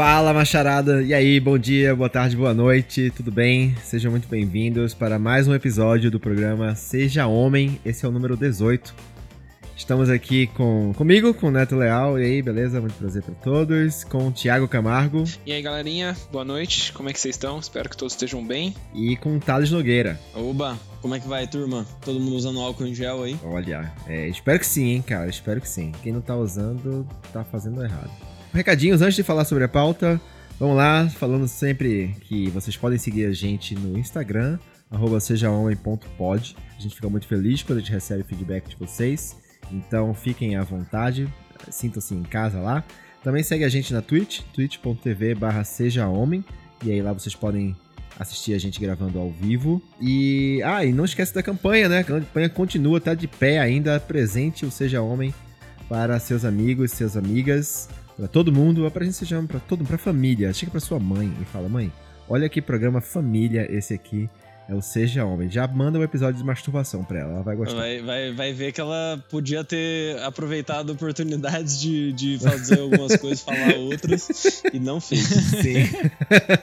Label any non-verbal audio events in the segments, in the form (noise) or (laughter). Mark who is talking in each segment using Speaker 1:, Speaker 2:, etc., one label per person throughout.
Speaker 1: Fala, macharada! E aí, bom dia, boa tarde, boa noite, tudo bem? Sejam muito bem-vindos para mais um episódio do programa Seja Homem. Esse é o número 18. Estamos aqui com comigo, com o Neto Leal. E aí, beleza? Muito prazer para todos. Com o Thiago Camargo.
Speaker 2: E aí, galerinha, boa noite. Como é que vocês estão? Espero que todos estejam bem.
Speaker 1: E com o Thales Nogueira.
Speaker 3: Oba, como é que vai, turma? Todo mundo usando álcool em gel aí?
Speaker 1: Olha, é, espero que sim, hein, cara. Espero que sim. Quem não tá usando, tá fazendo errado. Recadinhos antes de falar sobre a pauta. Vamos lá, falando sempre que vocês podem seguir a gente no Instagram, sejahomem.pod. A gente fica muito feliz quando a gente recebe feedback de vocês. Então fiquem à vontade, sintam-se em casa lá. Também segue a gente na Twitch, twitch.tv barra sejahomem. E aí lá vocês podem assistir a gente gravando ao vivo. E, ah, e não esquece da campanha, né? A campanha continua, tá de pé ainda, presente o Seja Homem para seus amigos, suas amigas. Pra todo mundo, a gente seja pra todo pra família. Chega pra sua mãe e fala: Mãe, olha que programa família esse aqui. É o Seja Homem. Já manda um episódio de masturbação pra ela, ela vai gostar.
Speaker 3: Vai, vai, vai ver que ela podia ter aproveitado oportunidades de, de fazer algumas (laughs) coisas, falar outras, e não fez.
Speaker 1: Sim.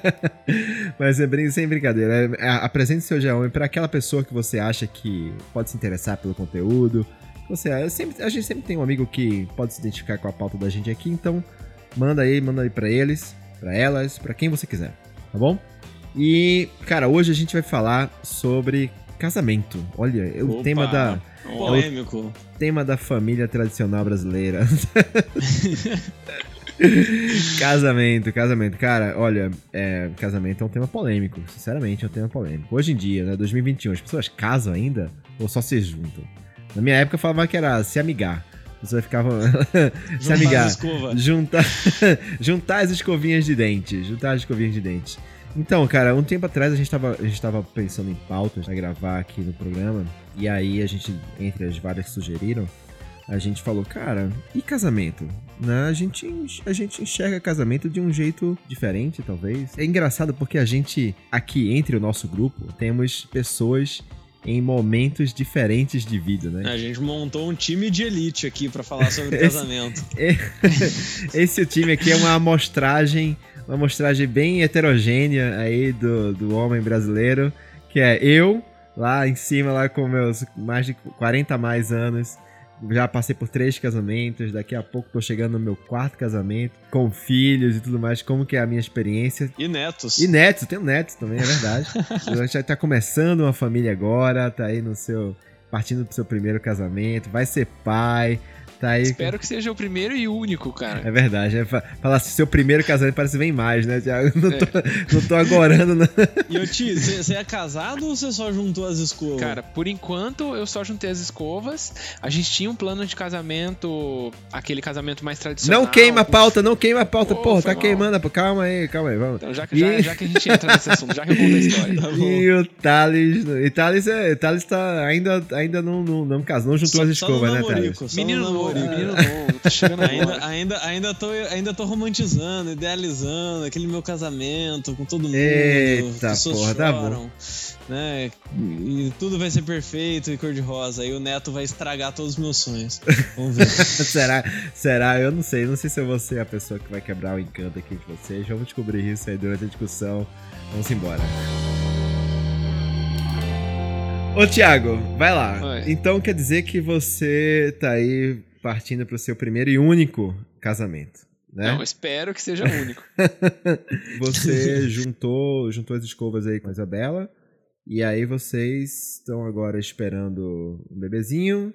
Speaker 1: (laughs) Mas é sem brincadeira. É, apresente seu Seja Homem pra aquela pessoa que você acha que pode se interessar pelo conteúdo, você, é, sempre, a gente sempre tem um amigo que pode se identificar com a pauta da gente aqui, então manda aí, manda aí pra eles, pra elas, pra quem você quiser, tá bom? E, cara, hoje a gente vai falar sobre casamento. Olha, é o Opa, tema da.
Speaker 3: Polêmico.
Speaker 1: É o tema da família tradicional brasileira. (laughs) casamento, casamento. Cara, olha, é, casamento é um tema polêmico. Sinceramente, é um tema polêmico. Hoje em dia, né, 2021, as pessoas casam ainda ou só se juntam? Na minha época falava que era se amigar. Você ficava (laughs) se amigar. Juntar, (laughs) juntar as escovinhas de dente. Juntar as escovinhas de dente. Então, cara, um tempo atrás a gente tava, a gente tava pensando em pautas pra gravar aqui no programa. E aí a gente, entre as várias que sugeriram, a gente falou, cara, e casamento? Né? A, gente, a gente enxerga casamento de um jeito diferente, talvez. É engraçado porque a gente, aqui entre o nosso grupo, temos pessoas em momentos diferentes de vida, né?
Speaker 3: A gente montou um time de elite aqui para falar sobre (laughs) casamento. (laughs)
Speaker 1: Esse time aqui é uma amostragem, uma amostragem bem heterogênea aí do, do homem brasileiro, que é eu lá em cima lá com meus mais de 40 mais anos, já passei por três casamentos, daqui a pouco tô chegando no meu quarto casamento, com filhos e tudo mais, como que é a minha experiência.
Speaker 3: E netos.
Speaker 1: E netos, tenho netos também, é verdade. (laughs) a gente já tá começando uma família agora, tá aí no seu partindo pro seu primeiro casamento, vai ser pai, Tá aí.
Speaker 2: Espero que seja o primeiro e único, cara.
Speaker 1: É verdade. É, falar assim, seu primeiro casamento parece vem mais, né, Thiago? Não tô, é. não tô agorando, não.
Speaker 3: E o tio, você é casado ou você só juntou as escovas?
Speaker 2: Cara, por enquanto eu só juntei as escovas. A gente tinha um plano de casamento, aquele casamento mais tradicional.
Speaker 1: Não queima a pauta, não queima a pauta. Oh, Porra, tá mal. queimando. Calma aí, calma aí, vamos.
Speaker 2: Então, já que, e... já, já, que a gente entra nesse assunto, já que eu conto a história. (laughs) Tá
Speaker 1: e o Thales. E Thales, é, Thales tá, ainda, ainda não, não, não casou, não juntou só, as escovas, né, Thales?
Speaker 2: Menino novo, menino novo. Tá chegando
Speaker 3: ainda, ainda, ainda, tô, ainda tô romantizando, idealizando aquele meu casamento com todo mundo.
Speaker 1: Eita, porra, tá bom.
Speaker 3: Né? E tudo vai ser perfeito e cor-de-rosa. Aí o Neto vai estragar todos os meus sonhos. Vamos ver. (laughs)
Speaker 1: será? Será? Eu não sei. Não sei se eu vou ser a pessoa que vai quebrar o encanto aqui de vocês. Vamos descobrir isso aí durante a discussão. Vamos embora. Ô, Thiago, vai lá. Oi. Então quer dizer que você tá aí partindo para o seu primeiro e único casamento. Né?
Speaker 2: Não, espero que seja único. (laughs)
Speaker 1: você (laughs) juntou, juntou as escovas aí com a Isabela. E aí vocês estão agora esperando um bebezinho.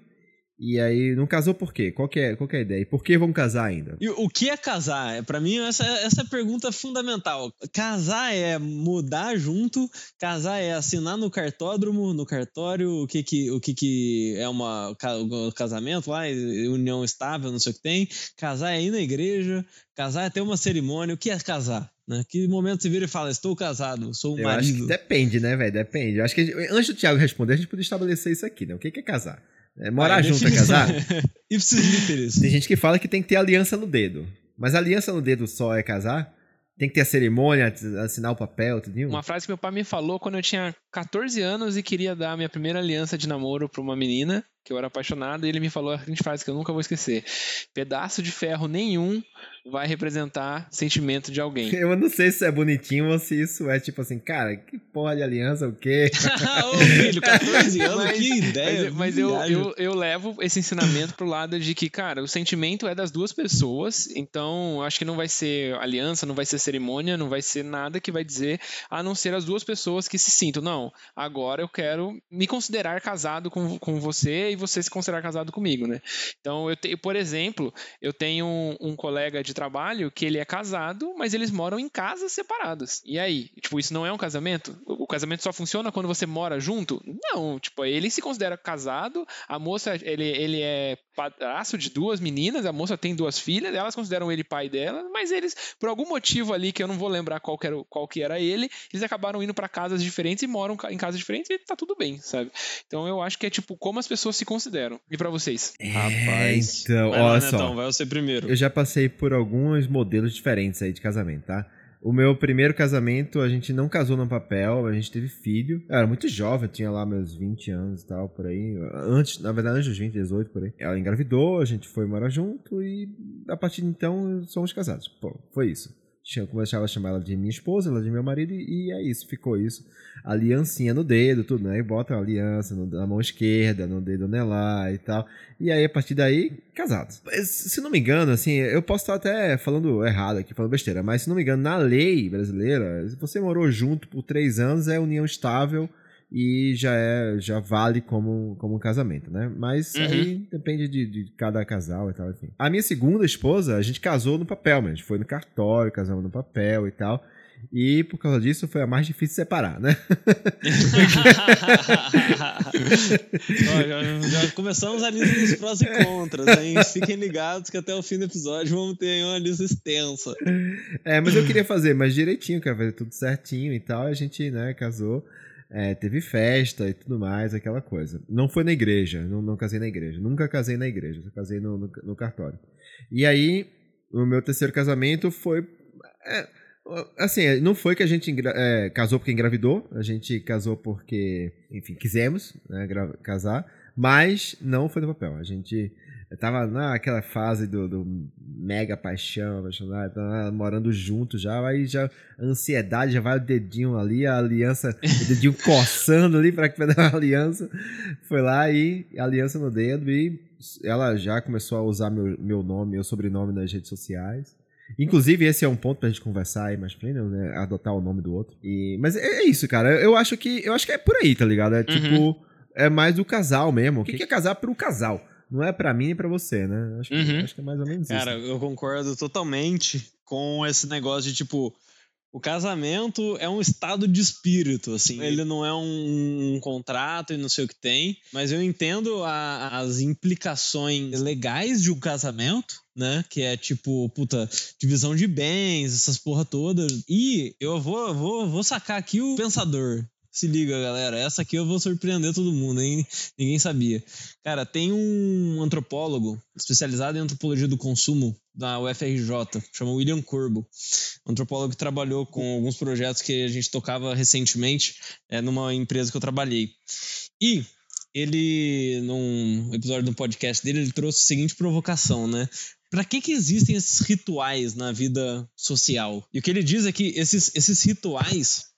Speaker 1: E aí, não casou por quê? Qual que é, qual que é a ideia? E por que vão casar ainda?
Speaker 3: E o que é casar? Para mim, essa, essa é a pergunta fundamental. Casar é mudar junto, casar é assinar no cartódromo, no cartório, o que que, o que, que é uma, um casamento lá, união estável, não sei o que tem. Casar é ir na igreja, casar é ter uma cerimônia. O que é casar? Né? Que momento você vira e fala, estou casado, sou um Eu marido?
Speaker 1: Depende, né, velho? Depende. Eu acho que antes do Thiago responder, a gente podia estabelecer isso aqui, né? O que é casar? É, morar Aí, junto é casar? (laughs) Tem gente que fala que tem que ter aliança no dedo. Mas aliança no dedo só é casar? Tem que ter a cerimônia, assinar o papel, tudo
Speaker 2: Uma frase que meu pai me falou quando eu tinha 14 anos e queria dar a minha primeira aliança de namoro para uma menina, que eu era apaixonado, e ele me falou a seguinte frase que eu nunca vou esquecer: Pedaço de ferro nenhum vai representar sentimento de alguém. (laughs)
Speaker 1: Eu não sei se é bonitinho ou se isso é tipo assim, cara, que porra de aliança, o quê? (laughs)
Speaker 3: Ô filho, 14 (laughs) anos,
Speaker 2: Mas-
Speaker 3: que ideia.
Speaker 2: Mas, mas eu, eu, eu levo esse ensinamento pro lado de que, cara, o sentimento é das duas pessoas, então eu acho que não vai ser aliança, não vai ser cerimônia, não vai ser nada que vai dizer, a não ser as duas pessoas que se sintam, não, agora eu quero me considerar casado com, com você e você se considerar casado comigo, né? Então, eu tenho, por exemplo, eu tenho um, um colega de trabalho que ele é casado, mas eles moram em casas separadas. E aí? Tipo, isso não é um casamento? O casamento só funciona quando você mora junto? Não, tipo, ele se considera casado, a moça, ele, ele é padrasto de duas meninas, a moça tem duas filhas, elas consideram ele pai dela, mas eles, por algum motivo ali que eu não vou lembrar qual que era, qual que era ele, eles acabaram indo pra casas diferentes e moram em casas diferentes e tá tudo bem, sabe? Então eu acho que é tipo como as pessoas se consideram. E pra vocês?
Speaker 3: Rapaz.
Speaker 1: então,
Speaker 3: vai lá,
Speaker 1: olha
Speaker 3: Netão,
Speaker 1: só.
Speaker 3: vai você primeiro.
Speaker 1: Eu já passei por alguns modelos diferentes aí de casamento, tá? O meu primeiro casamento, a gente não casou no papel, a gente teve filho. Eu era muito jovem, tinha lá meus 20 anos e tal, por aí. Antes, na verdade, antes dos 20, 18, por aí. Ela engravidou, a gente foi morar junto e a partir de então somos casados. Pô, foi isso. Tinha- Começava a chamar ela de minha esposa, ela de meu marido, e é isso, ficou isso. Aliancinha no dedo, tudo, né? E bota aliança no- na mão esquerda, no dedo anelar e tal. E aí, a partir daí, casados. Se não me engano, assim, eu posso estar até falando errado aqui, falando besteira, mas se não me engano, na lei brasileira, se você morou junto por três anos, é união estável e já é já vale como, como um casamento, né? Mas
Speaker 2: Uhum.
Speaker 1: aí depende de, de cada casal e tal, enfim. A minha segunda esposa, a gente casou no papel, gente foi no cartório, casamos no papel e tal. E por causa disso foi a mais difícil de separar, né? (laughs)
Speaker 3: Ó, já, já começamos a lista dos prós e contras, hein? Fiquem ligados que até o fim do episódio vamos ter uma lista extensa.
Speaker 1: É, mas eu queria fazer mais direitinho, queria fazer tudo certinho e tal. E a gente, né, casou. É, teve festa e tudo mais, aquela coisa. Não foi na igreja, não, não casei na igreja. Nunca casei na igreja, só casei no, no, no cartório. E aí, o meu terceiro casamento foi. é, assim, não foi que a gente é, casou porque engravidou, a gente casou porque, enfim, quisemos né, casar, mas não foi no papel. A gente tava naquela fase do, do mega paixão, apaixonado, tava morando junto já, aí já a ansiedade, já vai o dedinho ali, a aliança, o dedinho (laughs) coçando ali para que dar (laughs) a aliança. Foi lá e aliança no dedo e ela já começou a usar meu, meu nome, meu sobrenome nas redes sociais. Inclusive, esse é um ponto pra gente conversar aí mais frente, né? Adotar o nome do outro. E, mas é, é isso, cara. Eu acho que eu acho que é por aí, tá ligado? É tipo, é mais do casal mesmo. O que, que é casar pro casal? Não é pra mim nem pra você, né? Acho que,
Speaker 2: Uhum.
Speaker 1: acho que é mais ou menos
Speaker 3: Cara,
Speaker 1: isso.
Speaker 3: eu concordo totalmente com esse negócio de tipo. O casamento é um estado de espírito, assim. Ele não é um, um contrato e não sei o que tem, mas eu entendo a- as implicações legais de um casamento, né? Que é tipo, puta, divisão de bens, essas porra todas. E eu vou, vou, vou sacar aqui o pensador. Se liga, galera. Essa aqui eu vou surpreender todo mundo, hein? Ninguém sabia. Cara, tem um antropólogo especializado em antropologia do consumo da UFRJ, chama William Corbo. Antropólogo que trabalhou com alguns projetos que a gente tocava recentemente é, numa empresa que eu trabalhei. E ele, num episódio do podcast dele, ele trouxe a seguinte provocação, né? Para que, que existem esses rituais na vida social? E o que ele diz é que esses, esses rituais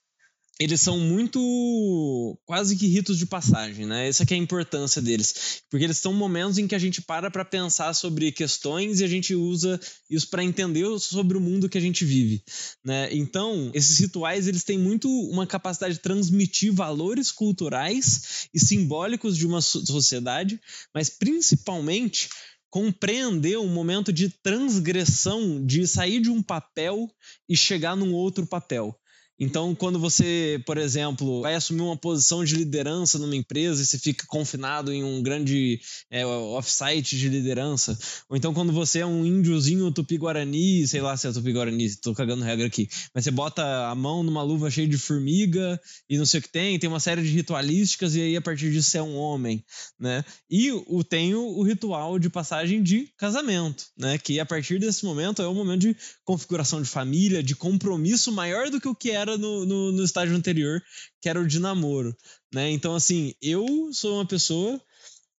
Speaker 3: eles são muito quase que ritos de passagem, né? Essa é a importância deles, porque eles são momentos em que a gente para para pensar sobre questões e a gente usa isso para entender sobre o mundo que a gente vive, né? Então, esses rituais eles têm muito uma capacidade de transmitir valores culturais e simbólicos de uma so- sociedade, mas principalmente compreender um momento de transgressão, de sair de um papel e chegar num outro papel. Então, quando você, por exemplo, vai assumir uma posição de liderança numa empresa e você fica confinado em um grande é, off-site de liderança, ou então quando você é um índiozinho tupi-guarani, sei lá se é tupi-guarani, tô cagando regra aqui, mas você bota a mão numa luva cheia de formiga e não sei o que tem, tem uma série de ritualísticas e aí a partir disso você é um homem, né? E o, tem o, o ritual de passagem de casamento, né? Que a partir desse momento é o momento de configuração de família, de compromisso maior do que o que era no, no, no estágio anterior, que era o de namoro, né? Então, assim, eu sou uma pessoa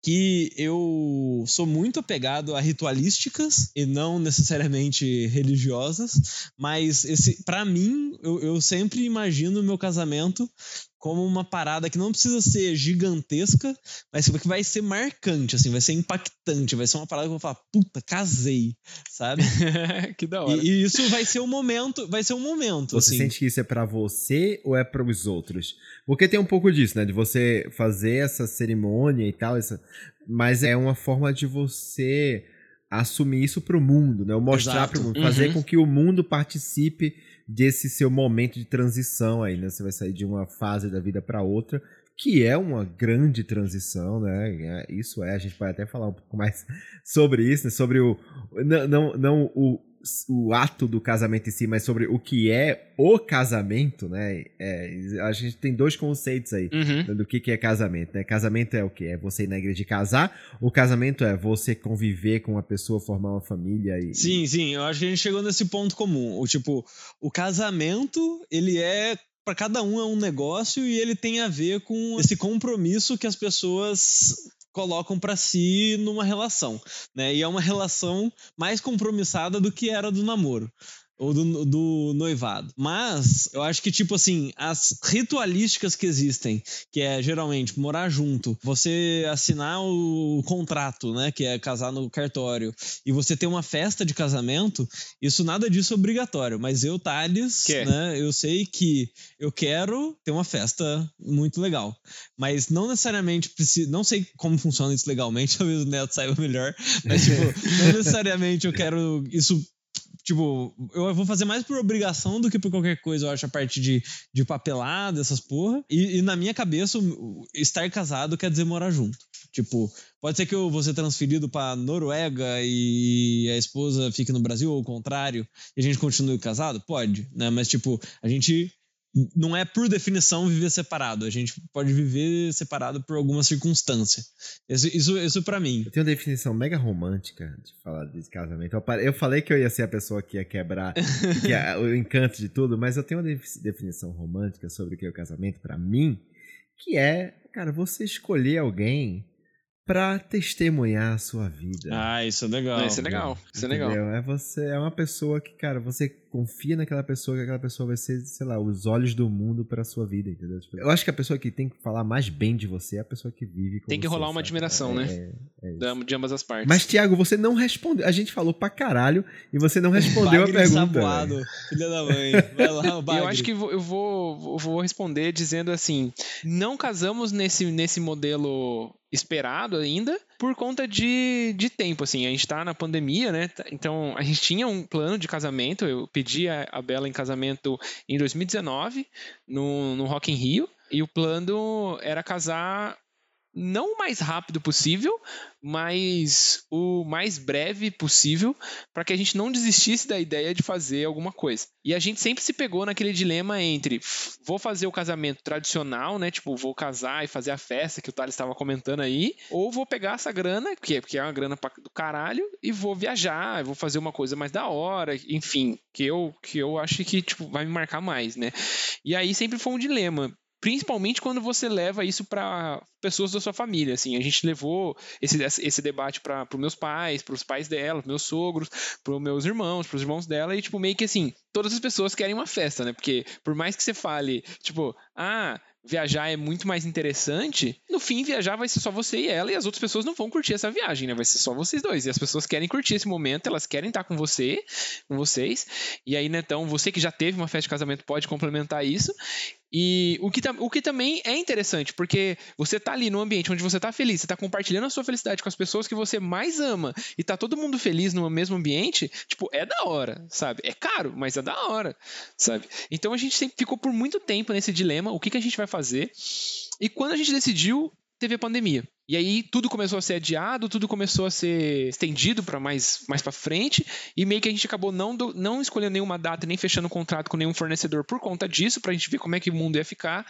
Speaker 3: que eu sou muito apegado a ritualísticas e não necessariamente religiosas, mas esse para mim eu, eu sempre imagino o meu casamento como uma parada que não precisa ser gigantesca, mas que vai ser marcante, assim, vai ser impactante, vai ser uma parada que eu vou falar, puta, casei, sabe? (laughs)
Speaker 2: que da hora.
Speaker 3: E, e, isso vai ser um momento, vai ser um momento,
Speaker 1: Você
Speaker 3: assim.
Speaker 1: sente que isso é para você ou é para os outros? Porque tem um pouco disso, né, de você fazer essa cerimônia e tal, essa... mas é uma forma de você assumir isso para o mundo, né? Ou mostrar para o mundo, fazer uhum. com que o mundo participe desse seu momento de transição aí, né? Você vai sair de uma fase da vida para outra, que é uma grande transição, né? É, isso é, a gente pode até falar um pouco mais (laughs) sobre isso, né? Sobre o. Não, não, não o o ato do casamento em si, mas sobre o que é o casamento, né? É, a gente tem dois conceitos aí uhum. do que, que é casamento, né? Casamento é o que? É você ir na igreja de casar, o casamento é você conviver com uma pessoa, formar uma família e...
Speaker 3: Sim, sim, eu acho que a gente chegou nesse ponto comum. O tipo, o casamento, ele é para cada um é um negócio e ele tem a ver com esse compromisso que as pessoas colocam para si numa relação, né? E é uma relação mais compromissada do que era do namoro ou do, do, noivado. Mas eu acho que, tipo assim, as ritualísticas que existem, que é geralmente morar junto, você assinar o contrato, né? Que é casar no cartório, e você ter uma festa de casamento, isso nada disso é obrigatório. Mas eu, Thales, que? né? Eu sei que eu quero ter uma festa muito legal. Mas não necessariamente preciso. Não sei como funciona isso legalmente, (laughs) talvez o Neto saiba melhor. Mas, tipo, (laughs) não necessariamente eu quero isso Tipo, eu vou fazer mais por obrigação do que por qualquer coisa, eu acho, a parte de, de papelada, essas porra. E, e na minha cabeça, estar casado quer dizer morar junto. Tipo, pode ser que eu vou ser transferido para Noruega e a esposa fique no Brasil, ou o contrário, e a gente continue casado? Pode, né? Mas, tipo, a gente não é por definição viver separado. A gente pode viver separado por alguma circunstância. Isso, isso, isso para mim.
Speaker 1: Eu tenho uma definição mega romântica de falar desse casamento. Eu falei que eu ia ser a pessoa que ia quebrar (laughs) que é o encanto de tudo, mas eu tenho uma definição romântica sobre o que é o casamento para mim, que é, cara, você escolher alguém para testemunhar a sua vida.
Speaker 3: Ah, isso é legal.
Speaker 2: isso é legal. Isso é legal.
Speaker 1: É você é uma pessoa que, cara, você confia naquela pessoa que aquela pessoa vai ser, sei lá, os olhos do mundo para sua vida, entendeu? Tipo, eu acho que a pessoa que tem que falar mais bem de você é a pessoa que vive com
Speaker 2: Tem que
Speaker 1: você,
Speaker 2: rolar uma
Speaker 1: sabe?
Speaker 2: admiração, é, né? É, é de ambas as partes.
Speaker 1: Mas Thiago, você não respondeu. A gente falou pra caralho e você não respondeu a pergunta.
Speaker 3: Saboado, filha da mãe. Vai lá, Bagre. (laughs)
Speaker 2: Eu acho que eu vou, vou responder dizendo assim: não casamos nesse, nesse modelo esperado ainda por conta de, de tempo, assim, a gente tá na pandemia, né, então a gente tinha um plano de casamento, eu pedi a, a Bela em casamento em 2019, no, no Rock in Rio, e o plano era casar não o mais rápido possível, mas o mais breve possível, para que a gente não desistisse da ideia de fazer alguma coisa. E a gente sempre se pegou naquele dilema entre vou fazer o casamento tradicional, né? Tipo, vou casar e fazer a festa que o Thales estava comentando aí, ou vou pegar essa grana, que é, porque é uma grana do caralho, e vou viajar, vou fazer uma coisa mais da hora, enfim, que eu, que eu acho que tipo, vai me marcar mais, né? E aí sempre foi um dilema principalmente quando você leva isso para pessoas da sua família. Assim, a gente levou esse, esse debate para os meus pais, para os pais dela, meus sogros, para os meus irmãos, para os irmãos dela, e tipo, meio que assim, todas as pessoas querem uma festa, né? Porque por mais que você fale, tipo, ah, viajar é muito mais interessante, no fim, viajar vai ser só você e ela, e as outras pessoas não vão curtir essa viagem, né? Vai ser só vocês dois. E as pessoas querem curtir esse momento, elas querem estar com você, com vocês. E aí, né, então, você que já teve uma festa de casamento pode complementar isso. E o que, o que também é interessante, porque você tá ali no ambiente onde você tá feliz, você tá compartilhando a sua felicidade com as pessoas que você mais ama, e tá todo mundo feliz no mesmo ambiente, tipo, é da hora, sabe? É caro, mas é da hora, sabe? Então a gente sempre ficou por muito tempo nesse dilema, o que, que a gente vai fazer? E quando a gente decidiu, teve a pandemia. E aí tudo começou a ser adiado, tudo começou a ser estendido para mais, mais para frente, e meio que a gente acabou não, do, não escolhendo nenhuma data, nem fechando contrato com nenhum fornecedor por conta disso, para a gente ver como é que o mundo ia ficar.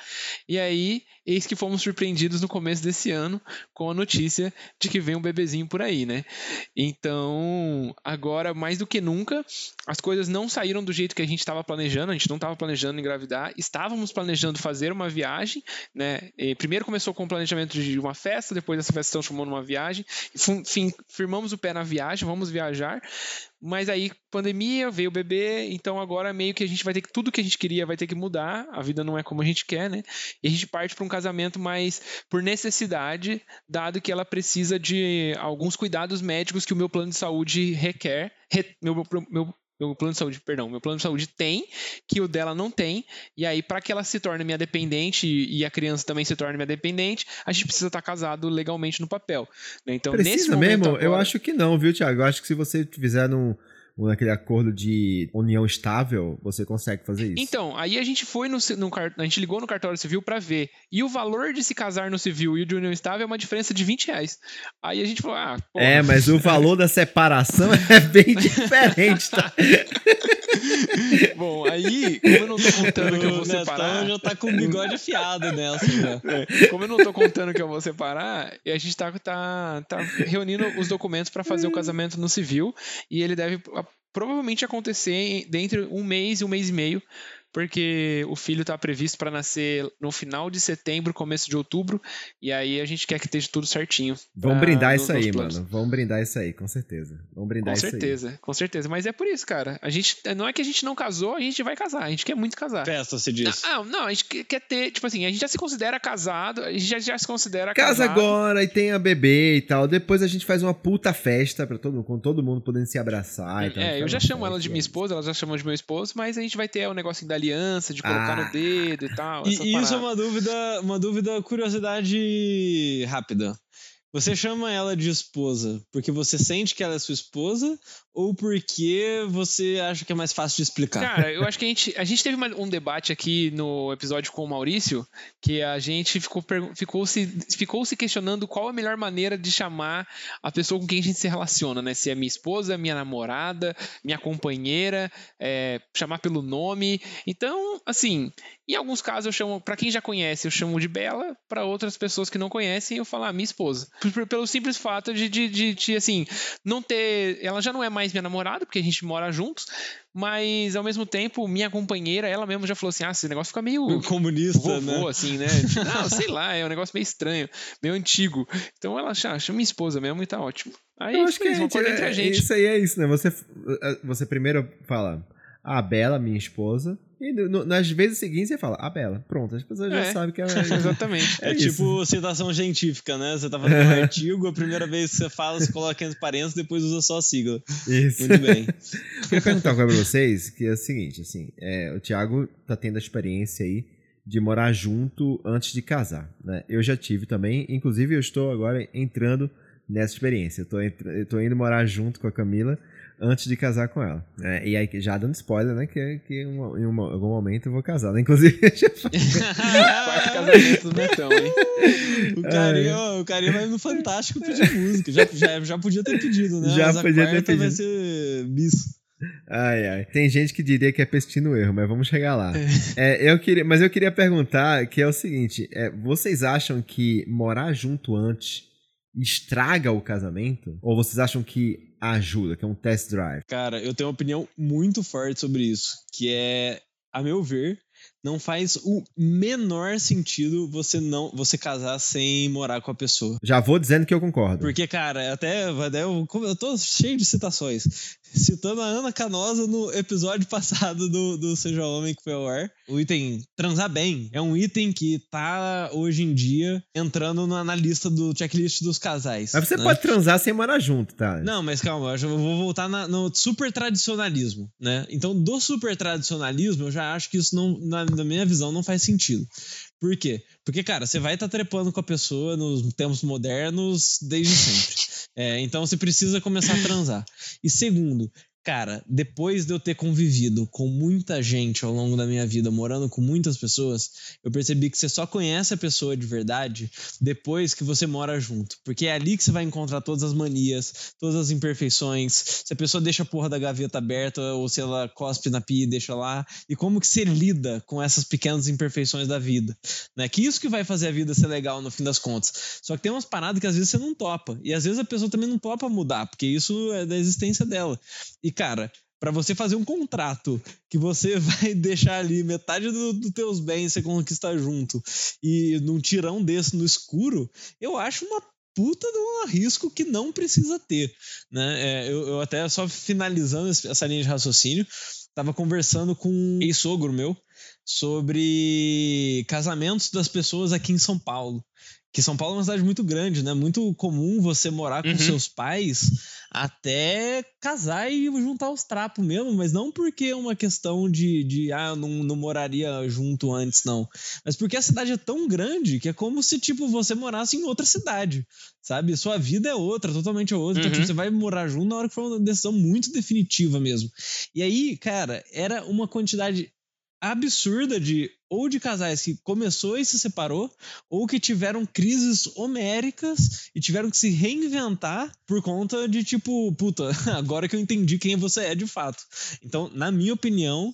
Speaker 2: E aí, eis que fomos surpreendidos no começo desse ano com a notícia de que vem um bebezinho por aí, né? Então, agora mais do que nunca, as coisas não saíram do jeito que a gente estava planejando, a gente não estava planejando engravidar, estávamos planejando fazer uma viagem, né? E primeiro começou com o planejamento de uma festa, depois dessa festa se transformou numa viagem. Enfim, firmamos o pé na viagem, vamos viajar. Mas aí, pandemia, veio o bebê, então agora meio que a gente vai ter que. Tudo que a gente queria vai ter que mudar, a vida não é como a gente quer, né? E a gente parte para um casamento mais por necessidade, dado que ela precisa de alguns cuidados médicos que o meu plano de saúde requer. Re, meu, meu, meu plano de saúde, perdão, meu plano de saúde tem, que o dela não tem, e aí para que ela se torne minha dependente e a criança também se torne minha dependente, a gente precisa estar tá casado legalmente no papel. Né? Então,
Speaker 1: precisa
Speaker 2: nesse
Speaker 1: mesmo?
Speaker 2: Agora...
Speaker 1: Eu acho que não, viu, Thiago? Eu acho que se você fizer num naquele acordo de união estável, você consegue fazer isso.
Speaker 2: Então, aí a gente foi no, no a gente ligou no cartório civil para ver. E o valor de se casar no civil e o de união estável é uma diferença de 20 reais. Aí a gente falou, ah,
Speaker 1: porra. É, mas o valor da separação (laughs) é bem diferente, tá? (laughs)
Speaker 2: Bom, aí, como eu não tô contando que eu vou separar.
Speaker 3: O já tá com o bigode afiado nessa, né?
Speaker 2: É, como eu não tô contando que eu vou separar, a gente tá, tá, tá reunindo os documentos para fazer o casamento no civil e ele deve provavelmente acontecer dentro um mês e um mês e meio porque o filho está previsto para nascer no final de setembro, começo de outubro, e aí a gente quer que esteja tudo certinho.
Speaker 1: Vamos pra, brindar isso aí, mano. Vamos brindar isso aí, com certeza. Vamos brindar
Speaker 2: com
Speaker 1: isso
Speaker 2: certeza,
Speaker 1: aí.
Speaker 2: Com certeza, mas é por isso, cara. A gente não é que a gente não casou, a gente vai casar, a gente quer muito casar.
Speaker 3: Festa, você diz.
Speaker 2: Não, não, a gente quer ter, tipo assim, a gente já se considera casado, a gente já, já se considera
Speaker 1: Casa
Speaker 2: casado.
Speaker 1: agora e tem a bebê e tal. Depois a gente faz uma puta festa para todo com todo mundo podendo se abraçar e tal.
Speaker 2: É, eu já chamo ela de minha esposa, ela já chamou de meu esposo, mas a gente vai ter o negocinho da aliança, de colocar colocar no ah. dedo e tal.
Speaker 3: E isso é uma dúvida, uma dúvida, curiosidade rápida. Você chama ela de esposa porque você sente que ela é sua esposa ou porque você acha que é mais fácil de explicar?
Speaker 2: Cara, eu (laughs) acho que a gente, a gente teve um debate aqui no episódio com o Maurício que a gente ficou, ficou, se, ficou se questionando qual a melhor maneira de chamar a pessoa com quem a gente se relaciona, né? Se é minha esposa, minha namorada, minha companheira, é, chamar pelo nome. Então, assim, em alguns casos eu chamo, para quem já conhece, eu chamo de Bela, para outras pessoas que não conhecem, eu falo, ah, minha esposa. Pelo simples fato de, de, de, de, assim, não ter. Ela já não é mais minha namorada, porque a gente mora juntos, mas ao mesmo tempo, minha companheira, ela mesma já falou assim: ah, esse negócio fica meio. (laughs)
Speaker 3: Comunista,
Speaker 2: vovô,
Speaker 3: né?
Speaker 2: assim, né? não, (laughs) sei lá, é um negócio meio estranho, meio antigo. Então ela chama, chama minha esposa mesmo e tá ótimo. Aí
Speaker 1: eu acho que isso, é, entre a gente. Isso aí é isso, né? Você, você primeiro fala, a Bela, minha esposa, e no, nas vezes seguintes você fala, a Bela. Pronto, as pessoas já é. sabem que ela (laughs) é.
Speaker 2: Exatamente.
Speaker 3: É, é tipo citação científica, né? Você tá fazendo um artigo, a primeira vez que você fala, você coloca entre parênteses, depois usa só a sigla.
Speaker 1: Isso.
Speaker 3: Muito bem. (laughs)
Speaker 1: Queria perguntar uma coisa pra vocês, que é o seguinte, assim, é, o Thiago tá tendo a experiência aí de morar junto antes de casar, né? Eu já tive também, inclusive eu estou agora entrando nessa experiência. Eu tô, eu tô indo morar junto com a Camila antes de casar com ela. É, e aí, já dando spoiler, né? Que, que em, uma, em uma, algum momento eu vou casar. Né? Inclusive, (laughs)
Speaker 2: Quarto casamento do Netão, hein?
Speaker 3: O carinha, é. o carinha vai no Fantástico pedir música. Já, já, já podia ter pedido, né?
Speaker 1: Já
Speaker 3: mas
Speaker 1: podia ter pedido.
Speaker 3: vai ser bis.
Speaker 1: Ai, ai. Tem gente que diria que é pestir no erro, mas vamos chegar lá. É. é, eu queria, mas eu queria perguntar que é o seguinte: é, vocês acham que morar junto antes estraga o casamento? Ou vocês acham que ajuda, que é um test drive?
Speaker 3: Cara, eu tenho uma opinião muito forte sobre isso, que é, a meu ver, não faz o menor sentido você não você casar sem morar com a pessoa.
Speaker 1: Já vou dizendo que eu concordo.
Speaker 3: Porque, cara, até, até eu, eu tô cheio de citações citando a Ana Canosa no episódio (laughs) passado do, do Seja Homem que foi ao ar. O item transar bem é um item que tá hoje em dia entrando na, na lista do checklist dos casais.
Speaker 1: Mas você né? pode transar sem morar junto, tá?
Speaker 3: Não, mas calma, eu vou voltar na, no super tradicionalismo, né? Então, do super tradicionalismo, eu já acho que isso não, na, na minha visão, não faz sentido. Por quê? Porque, cara, você vai estar tá trepando com a pessoa nos tempos modernos desde sempre. É, então você precisa começar a transar. E segundo, cara, depois de eu ter convivido com muita gente ao longo da minha vida, morando com muitas pessoas, eu percebi que você só conhece a pessoa de verdade depois que você mora junto. Porque é ali que você vai encontrar todas as manias, todas as imperfeições, se a pessoa deixa a porra da gaveta aberta ou se ela cospe na pia e deixa lá, e como que você lida com essas pequenas imperfeições da vida. Né? Que isso que vai fazer a vida ser legal no fim das contas. Só que tem umas paradas que às vezes você não topa. E às vezes a pessoa também não topa mudar, porque isso é da existência dela. E cara, para você fazer um contrato que você (laughs) vai deixar ali metade dos do teus bens você conquistar junto e num tirão desse no escuro, eu acho uma puta de um risco que não precisa ter, né? É, eu, eu até só finalizando essa linha de raciocínio, tava conversando com um ex-sogro meu sobre casamentos das pessoas aqui em São Paulo que São Paulo é uma cidade muito grande, né? Muito comum você morar com uhum. seus pais até casar e juntar os trapos mesmo, mas não porque é uma questão de, de ah, não, não moraria junto antes, não. Mas porque a cidade é tão grande que é como se, tipo, você morasse em outra cidade, sabe? Sua vida é outra, totalmente outra. Uhum. Então, tipo, uhum. você vai morar junto na hora que for uma decisão muito definitiva mesmo. E aí, cara, era uma quantidade absurda de ou de casais que começou e se separou, ou que tiveram crises homéricas e tiveram que se reinventar por conta de tipo, puta, (laughs) agora que eu entendi quem você é de fato. Então, na minha opinião,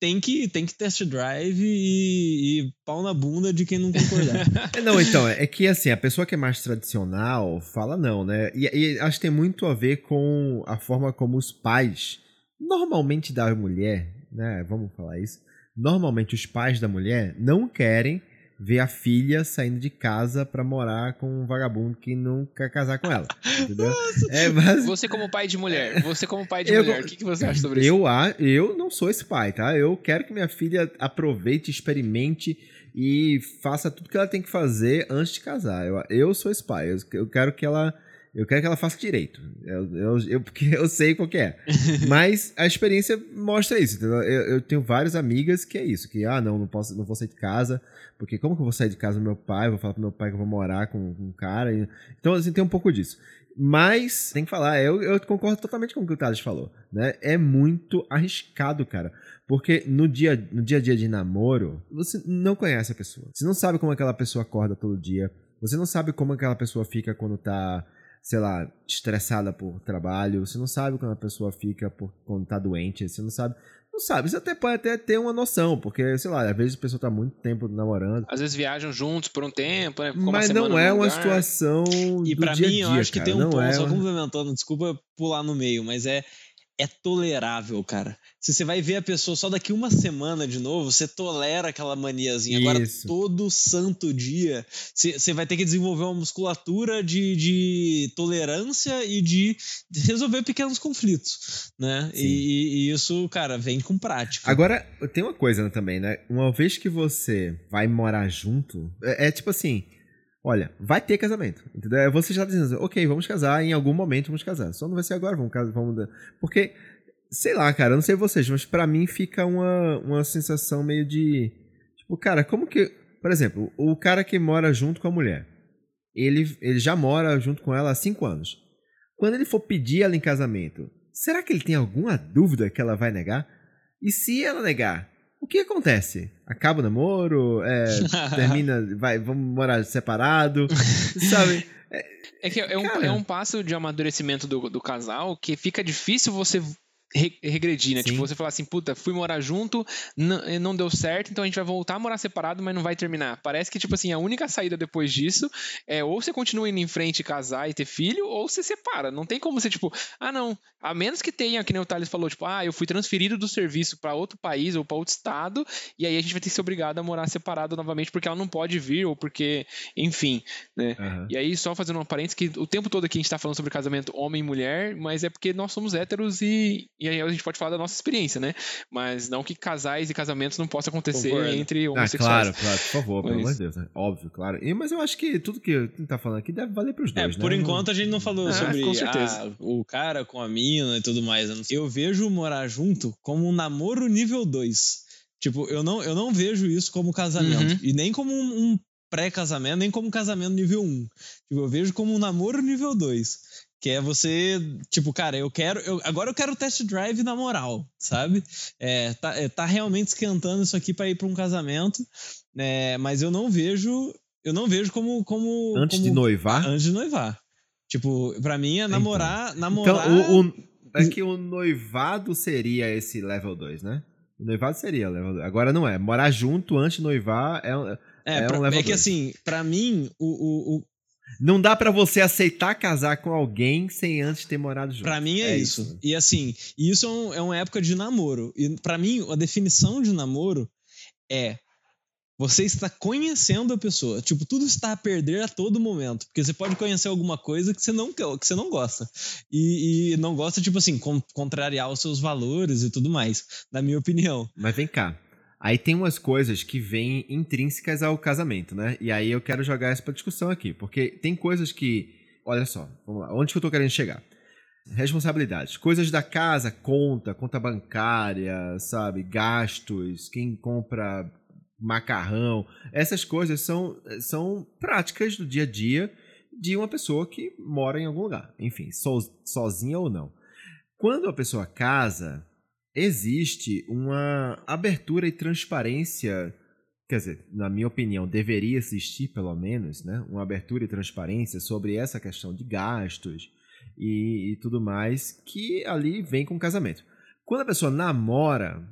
Speaker 3: tem que, tem que test drive e, e pau na bunda de quem não concordar. (laughs)
Speaker 1: É, não, então, é que assim, a pessoa que é mais tradicional fala não, né? E, e acho que tem muito a ver com a forma como os pais, normalmente da mulher, né? Vamos falar isso normalmente os pais da mulher não querem ver a filha saindo de casa para morar com um vagabundo que não quer casar com ela. (laughs) Entendeu?
Speaker 2: É, mas... Você como pai de mulher, (laughs) você como pai de eu, mulher, o que, que você acha sobre
Speaker 1: eu,
Speaker 2: isso?
Speaker 1: Eu não sou esse pai, tá? Eu quero que minha filha aproveite, experimente e faça tudo que ela tem que fazer antes de casar. Eu, eu sou esse pai. Eu, eu quero que ela eu quero que ela faça direito. Eu, eu, eu, porque eu sei qual que é. (laughs) Mas a experiência mostra isso. Eu, eu, tenho várias amigas que é isso. Que, ah, não, não, posso, não vou sair de casa. Porque como que eu vou sair de casa do meu pai? Vou falar pro meu pai que eu vou morar com, com um cara. Então, assim, tem um pouco disso. Mas, tem que falar, eu, eu concordo totalmente com o que o Thales falou. Né? É muito arriscado, cara. Porque no dia, no dia a dia de namoro, você não conhece a pessoa. Você não sabe como aquela pessoa acorda todo dia. Você não sabe como aquela pessoa fica quando tá sei lá, estressada por trabalho, você não sabe quando a pessoa fica por, quando tá doente, você não sabe. Não sabe, você até pode até ter uma noção, porque, sei lá, às vezes a pessoa tá muito tempo namorando.
Speaker 2: Às vezes viajam juntos por um tempo, né?
Speaker 1: Mas não é uma situação. E para mim, dia, eu
Speaker 3: acho
Speaker 1: cara.
Speaker 3: que tem um
Speaker 1: não
Speaker 3: ponto, é só complementando, desculpa pular no meio, mas é é tolerável, cara. Se você vai ver a pessoa só daqui uma semana de novo, você tolera aquela maniazinha. Agora, todo santo dia, você vai ter que desenvolver uma musculatura de, de tolerância e de resolver pequenos conflitos, né? E, e, isso, cara, vem com prática.
Speaker 1: Agora, tem uma coisa também, né? Uma vez que você vai morar junto, é, é tipo assim olha, vai ter casamento, entendeu? É você já tá dizendo, ok, vamos casar, em algum momento vamos casar. Só não vai ser agora, vamos casar, vamos... Porque, sei lá, cara, não sei vocês, mas para mim fica uma, uma sensação meio de... Tipo, cara, como que... Por exemplo, o cara que mora junto com a mulher, ele, ele já mora junto com ela há cinco anos. Quando ele for pedir ela em casamento, será que ele tem alguma dúvida que ela vai negar? E se ela negar, que acontece? Acaba o namoro? É, (laughs) termina, vai, vamos morar separado? (laughs) sabe?
Speaker 2: É, é que é um, é um passo de amadurecimento do, do casal que fica difícil você regredir, né? Tipo, Sim. Tipo, você falar assim, puta, fui morar junto, não, não deu certo, então a gente vai voltar a morar separado, mas não vai terminar. Parece que, tipo assim, a única saída depois disso é ou você continua indo em frente, casar e ter filho, ou você separa. Não tem como você, tipo, ah, não, a menos que tenha, que nem o Thales falou, tipo, ah, eu fui transferido do serviço para outro país ou para outro estado, e aí a gente vai ter que ser obrigado a morar separado novamente porque ela não pode vir, ou porque, enfim, né? Uhum. E aí, só fazendo uma parênteses, que o tempo todo aqui a gente tá falando sobre casamento homem e mulher, mas é porque nós somos héteros e e aí a gente pode falar da nossa experiência, né? Mas não que casais e casamentos não possam acontecer Concordo. entre
Speaker 1: ah, homossexuais. Ah, claro, claro, por favor, pelo amor de Deus, né? Óbvio, claro. E, mas eu acho que tudo que a gente tá falando aqui deve valer pros é, dois,
Speaker 3: é, Por enquanto a gente não falou ah, sobre a, o cara com a mina e tudo mais. Eu vejo morar junto como um namoro nível 2. Tipo, eu não, eu não vejo isso como casamento. Uhum. E nem como um, um pré-casamento, nem como casamento nível 1. Tipo, eu vejo como um namoro nível 2. Que é você, tipo, cara, eu quero. Eu, agora eu quero test drive na moral, sabe? É, tá, é, tá realmente esquentando isso aqui para ir para um casamento. É, mas eu não vejo. Eu não vejo como. como
Speaker 1: antes
Speaker 3: como,
Speaker 1: de noivar?
Speaker 3: Antes de noivar. Tipo, pra mim é namorar. Então, namorar...
Speaker 1: então o, o, é que o noivado seria esse level 2, né? O noivado seria level 2. Agora não é. Morar junto antes de noivar é, é, é
Speaker 3: pra,
Speaker 1: um level
Speaker 3: É que assim, pra mim, o, o,
Speaker 1: não dá para você aceitar casar com alguém sem antes ter morado junto.
Speaker 3: Pra mim é, é isso. isso. E assim, isso é, um, é uma época de namoro. E para mim, a definição de namoro é Você está conhecendo a pessoa. Tipo, tudo está a perder a todo momento. Porque você pode conhecer alguma coisa que você não, que você não gosta. E, e não gosta, tipo assim, con contrariar os seus valores e tudo mais, na minha opinião.
Speaker 1: Mas vem cá. Aí tem umas coisas que vêm intrínsecas ao casamento, né? E aí eu quero jogar essa pra discussão aqui. Porque tem coisas que. Olha só, vamos lá. Onde que eu tô querendo chegar? Responsabilidades. Coisas da casa, conta, conta bancária, sabe? Gastos, quem compra macarrão. Essas coisas são, são práticas do dia a dia de uma pessoa que mora em algum lugar. Enfim, so, sozinha ou não. Quando a pessoa casa, existe uma abertura e transparência. Quer dizer, na minha opinião, deveria existir pelo menos, né? Uma abertura e transparência sobre essa questão de gastos e, e tudo mais que ali vem com o casamento. Quando a pessoa namora,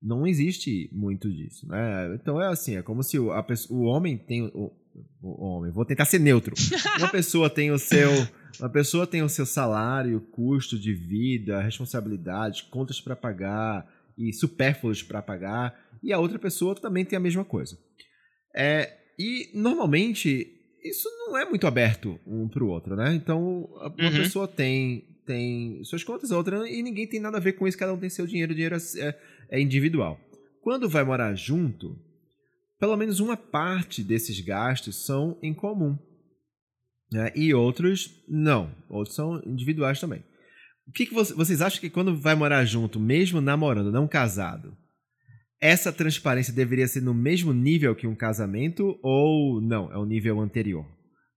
Speaker 1: não existe muito disso, né? Então é assim, é como se o, a, o homem tem o, o, homem, vou tentar ser neutro. (laughs) Uma pessoa tem o seu, uma pessoa tem o seu salário, custo de vida, responsabilidades, contas para pagar e supérfluos para pagar, e a outra pessoa também tem a mesma coisa. É, e normalmente isso não é muito aberto um para o outro, né? Então uma uhum. pessoa tem tem suas contas, a outra e ninguém tem nada a ver com isso, cada um tem seu dinheiro, o dinheiro é, é individual. Quando vai morar junto, pelo menos uma parte desses gastos são em comum. Né? E outros não, outros são individuais também. O que, que vocês acham que quando vai morar junto, mesmo namorando, não casado, essa transparência deveria ser no mesmo nível que um casamento ou não? É o um nível anterior?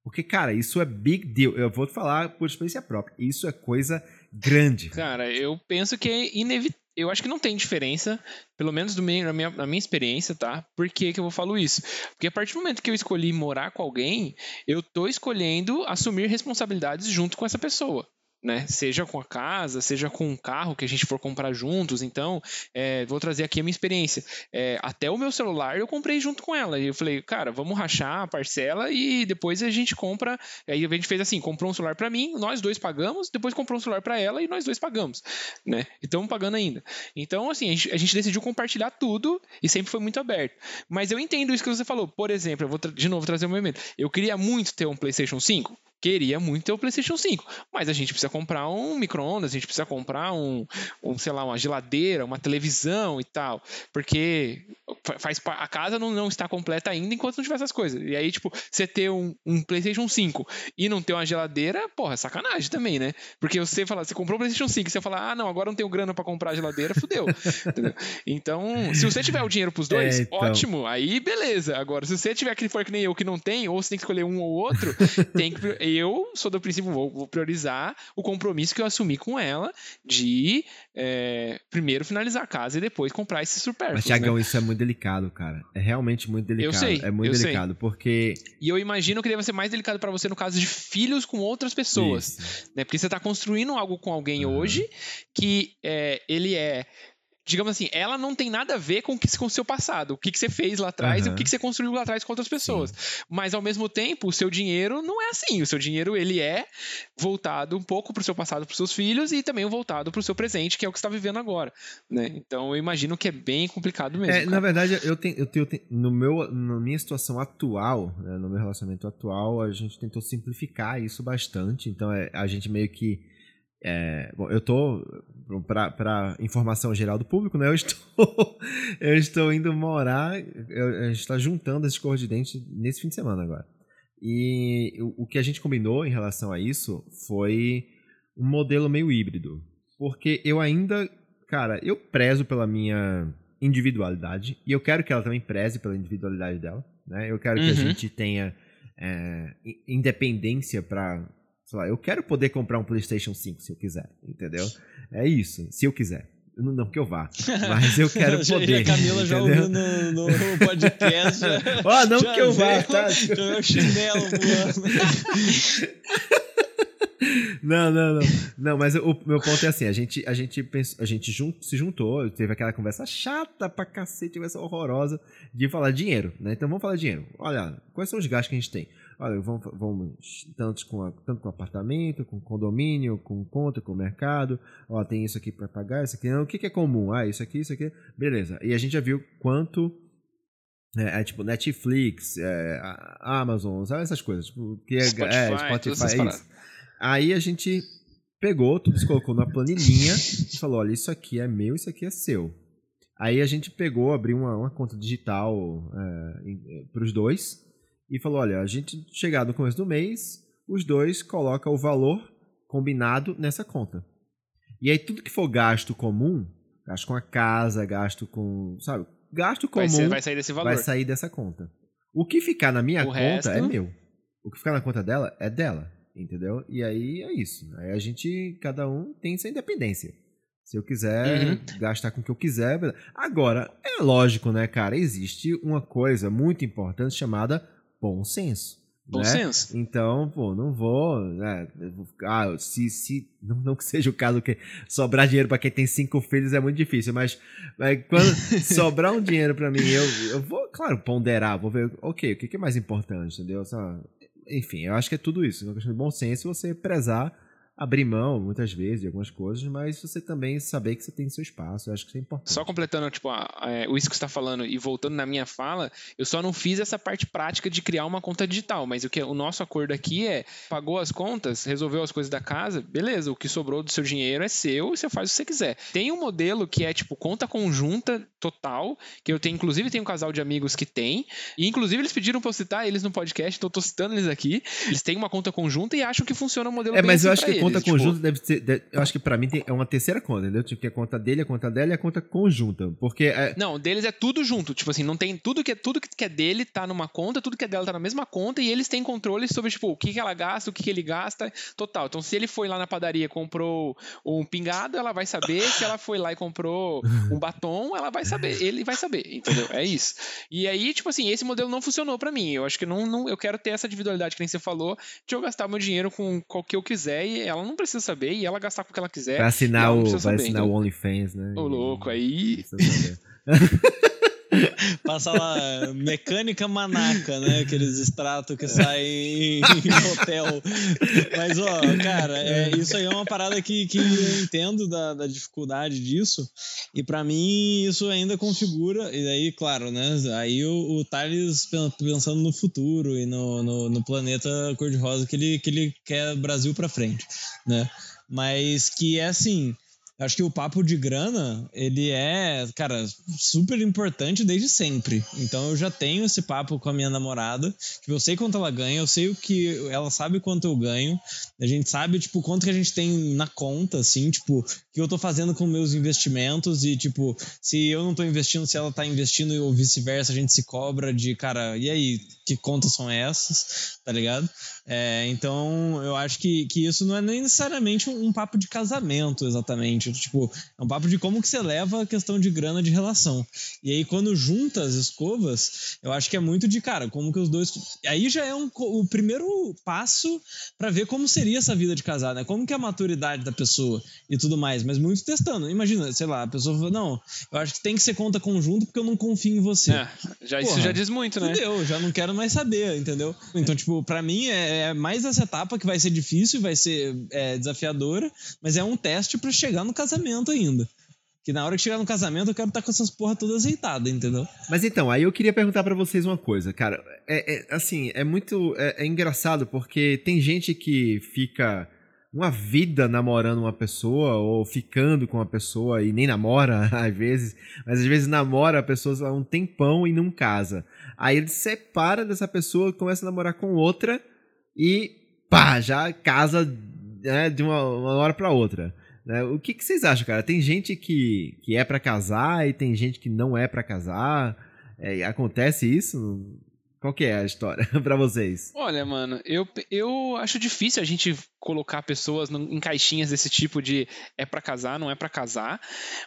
Speaker 1: Porque, cara, isso é big deal. Eu vou te falar por experiência própria. Isso é coisa grande.
Speaker 2: Cara, eu penso que é inevitável. Eu acho que não tem diferença, pelo menos do na, minha, na minha experiência, tá? Por que, que eu vou falar isso? Porque a partir do momento que eu escolhi morar com alguém, eu tô escolhendo assumir responsabilidades junto com essa pessoa né? Seja com a casa, seja com um carro que a gente for comprar juntos. Então, é, vou trazer aqui a minha experiência. É, até o meu celular eu comprei junto com ela. E eu falei, cara, vamos rachar a parcela e depois a gente compra. Aí a gente fez assim: comprou um celular para mim, nós dois pagamos, depois comprou um celular para ela e nós dois pagamos, né? E estamos pagando ainda. Então, assim, a gente, a gente, decidiu compartilhar tudo e sempre foi muito aberto. Mas eu entendo isso que você falou. Por exemplo, eu vou de novo trazer um momento. Eu queria muito ter um PlayStation 5 queria muito ter o PlayStation 5, mas a gente precisa comprar um micro-ondas, a gente precisa comprar um, um, sei lá, uma geladeira, uma televisão e tal, porque faz a casa não, não está completa ainda enquanto não tiver essas coisas. E aí, tipo, você ter um, um PlayStation 5 e não ter uma geladeira, porra, é sacanagem também, né? Porque você fala, você comprou o PlayStation 5 e você fala, ah, não, agora não tenho grana para comprar a geladeira, fudeu. (laughs) então, se você tiver o dinheiro pros dois, é, então... ótimo, aí beleza. Agora, se você tiver que for que nem eu que não tem, ou você tem que escolher um ou outro, (laughs) tem que eu sou do princípio, vou, vou priorizar o compromisso que eu assumi com ela de é, primeiro finalizar a casa e depois comprar esse supérfluo. Mas,
Speaker 1: Tiagão,
Speaker 2: né?
Speaker 1: isso é muito delicado, cara. É realmente muito delicado. Eu sei. É muito delicado,
Speaker 2: sei.
Speaker 1: porque.
Speaker 2: E eu imagino que deve ser mais delicado para você no caso de filhos com outras pessoas. Né? Porque você está construindo algo com alguém uhum. hoje que é, ele é digamos assim, ela não tem nada a ver com, com o seu passado, o que, que você fez lá atrás uhum. e o que, que você construiu lá atrás com outras pessoas. Sim. Mas ao mesmo tempo, o seu dinheiro não é assim. O seu dinheiro ele é voltado um pouco para o seu passado, para os seus filhos e também voltado para o seu presente, que é o que está vivendo agora. Né? Então eu imagino que é bem complicado mesmo. É,
Speaker 1: na verdade, eu tenho, eu tenho, no meu, na minha situação atual, né, no meu relacionamento atual, a gente tentou simplificar isso bastante. Então é, a gente meio que é, bom, eu tô para informação geral do público, né? Eu estou (laughs) eu estou indo morar, eu, a gente está juntando esses cor de dente nesse fim de semana agora. E o, o que a gente combinou em relação a isso foi um modelo meio híbrido, porque eu ainda, cara, eu prezo pela minha individualidade e eu quero que ela também preze pela individualidade dela, né? Eu quero uhum. que a uhum. gente tenha é, independência para sei lá, eu quero poder comprar um PlayStation 5 se eu quiser, entendeu? É isso, se eu quiser. Não, não que eu vá, (laughs) mas eu quero poder.
Speaker 3: a Camila já ouviu no, no podcast. (laughs)
Speaker 1: Ó, oh, não que eu vá, tá? (laughs)
Speaker 3: Já o chinelo voando.
Speaker 1: Não, não, não. Não, mas o meu ponto é assim, a gente, a gente, pensou, a gente jun, se juntou, teve aquela conversa chata pra cacete, conversa horrorosa de falar dinheiro, né? Então vamos falar dinheiro. Olha, quais são os gastos que a gente tem? Olha, vamos, vamos tanto, com, tanto com apartamento, com condomínio, com conta, com mercado. Ó, tem isso aqui para pagar, isso aqui não. O que, que é comum? Ah, isso aqui, isso aqui. Beleza. E a gente já viu quanto É, é tipo Netflix, é, Amazon, sabe essas coisas? Tipo, que é,
Speaker 2: Spotify,
Speaker 1: é, Spotify, é isso. Aí a gente pegou, tudo se colocou na planilhinha e falou: olha, isso aqui é meu, isso aqui é seu. Aí a gente pegou, abriu uma, uma conta digital é, para os dois e falou: olha, a gente chegar no começo do mês, os dois colocam o valor combinado nessa conta. E aí tudo que for gasto comum, gasto com a casa, gasto com, sabe, gasto comum
Speaker 2: vai, ser, vai sair desse valor.
Speaker 1: vai sair dessa conta. O que ficar na minha
Speaker 2: O
Speaker 1: conta
Speaker 2: resto-
Speaker 1: é meu. O que ficar na conta dela é dela, entendeu? E aí é isso. Aí a gente, cada um tem sua independência. Se eu quiser
Speaker 2: Uhum.
Speaker 1: gastar com o que eu quiser. Agora, é lógico, né, cara? Existe uma coisa muito importante chamada bom senso.
Speaker 2: Bom
Speaker 1: né?
Speaker 2: senso.
Speaker 1: Então, pô, não vou. Né, ah, se, se não, não que seja o caso que sobrar dinheiro pra quem tem cinco filhos é muito difícil, mas, mas quando (laughs) sobrar um dinheiro pra mim, eu, eu vou, claro, ponderar, vou ver, ok, o que, que é mais importante, entendeu? Só- enfim, eu acho que é tudo isso. É uma questão de bom senso você prezar, abrir mão muitas vezes de algumas coisas, mas você também saber que você tem seu espaço. Eu acho que isso é importante.
Speaker 2: Só completando, tipo, a- é, o isso que você está falando e voltando na minha fala, eu só não fiz essa parte prática de criar uma conta digital, mas o que o nosso acordo aqui é, pagou as contas, resolveu as coisas da casa, beleza, o que sobrou do seu dinheiro é seu e você faz o que você quiser. Tem um modelo que é, tipo, conta conjunta total, que eu tenho, inclusive, tem um casal de amigos que tem, e inclusive eles pediram pra eu citar eles no podcast, então eu tô citando eles aqui, eles têm uma conta conjunta e acham que funciona o modelo
Speaker 1: É, mas eu acho que a conta
Speaker 2: tipo,
Speaker 1: conjunta deve ser. eu acho que pra mim tem, é uma terceira conta, entendeu? Tipo, tem a conta dele, a conta dela e a conta conjunta. Porque. É,
Speaker 2: Não, deles é tudo junto. Tipo assim, não tem tudo que é tudo que é dele tá numa conta, tudo que é dela tá na mesma conta e eles têm controle sobre tipo o que, que ela gasta, o que, que ele gasta, total. Então, se ele foi lá na padaria e comprou um pingado, ela vai saber. Se ela foi lá e comprou um batom, ela vai saber. Ele vai saber, entendeu? É isso. E aí, tipo assim, esse modelo não funcionou pra mim. Eu acho que não, não eu quero ter essa individualidade que nem você falou, de eu gastar meu dinheiro com o que eu quiser e ela não precisa saber e ela gastar com o que ela quiser.
Speaker 1: vai assinar o.
Speaker 2: precisa
Speaker 1: Vai
Speaker 2: saber,
Speaker 1: assinar o? OnlyFans, né?
Speaker 2: Ô, louco, aí. (laughs)
Speaker 3: Passa lá, mecânica manaca, né? Aqueles extratos que saem (laughs) em hotel. Mas, ó, cara, é, isso aí é uma parada que, que eu entendo da, da dificuldade disso. E pra mim, isso ainda configura. E aí, claro, né? Aí o, o Thales pen- pensando no futuro e no, no, no planeta cor-de-rosa que ele, que ele quer Brasil pra frente, né? Mas que é assim. Acho que o papo de grana, ele é, cara, super importante desde sempre. Então eu já tenho esse papo com a minha namorada. Tipo, eu sei quanto ela ganha, eu sei o que. Ela sabe quanto eu ganho. A gente sabe, tipo, quanto que a gente tem na conta, assim, tipo, o que eu tô fazendo com meus investimentos e, tipo, se eu não tô investindo, se ela tá investindo ou vice-versa, a gente se cobra de, cara, e aí, que contas são essas, tá ligado? É, então, eu acho que, que isso não é nem necessariamente um, um papo de casamento, exatamente. Tipo, é um papo de como que você leva a questão de grana de relação. E aí, quando junta as escovas, eu acho que é muito de, cara, como que os dois. Aí já é um, o primeiro passo pra ver como seria essa vida de casar, né? Como que é a maturidade da pessoa e tudo mais. Mas muito testando. Imagina, sei lá, a pessoa fala, não, eu acho que tem que ser conta conjunta porque eu não confio em você.
Speaker 2: É, já, isso
Speaker 3: Porra,
Speaker 2: já diz muito, né?
Speaker 3: Fudeu, já não quero mais saber, entendeu? Então, tipo, pra mim é, é mais essa etapa que vai ser difícil, vai ser é, desafiadora, mas é um teste pra chegar no casamento ainda. Que na hora que chegar no casamento eu quero estar com essas porra todas azeitadas, entendeu?
Speaker 1: Mas então, aí eu queria perguntar pra vocês uma coisa, cara. É, é, assim, é muito. É, é engraçado porque tem gente que fica uma vida namorando uma pessoa ou ficando com uma pessoa e nem namora (laughs) às vezes, mas às vezes namora a pessoa há um tempão e não casa. Aí ele se separa dessa pessoa, começa a namorar com outra e pá, já casa né, de uma, uma hora pra outra. né? O que, que vocês acham, cara? Tem gente que, que é pra casar e tem gente que não é pra casar. É, acontece isso? Qual que é a história (laughs) pra vocês?
Speaker 2: Olha, mano, eu, eu acho difícil a gente colocar pessoas em caixinhas desse tipo de é pra casar, não é pra casar,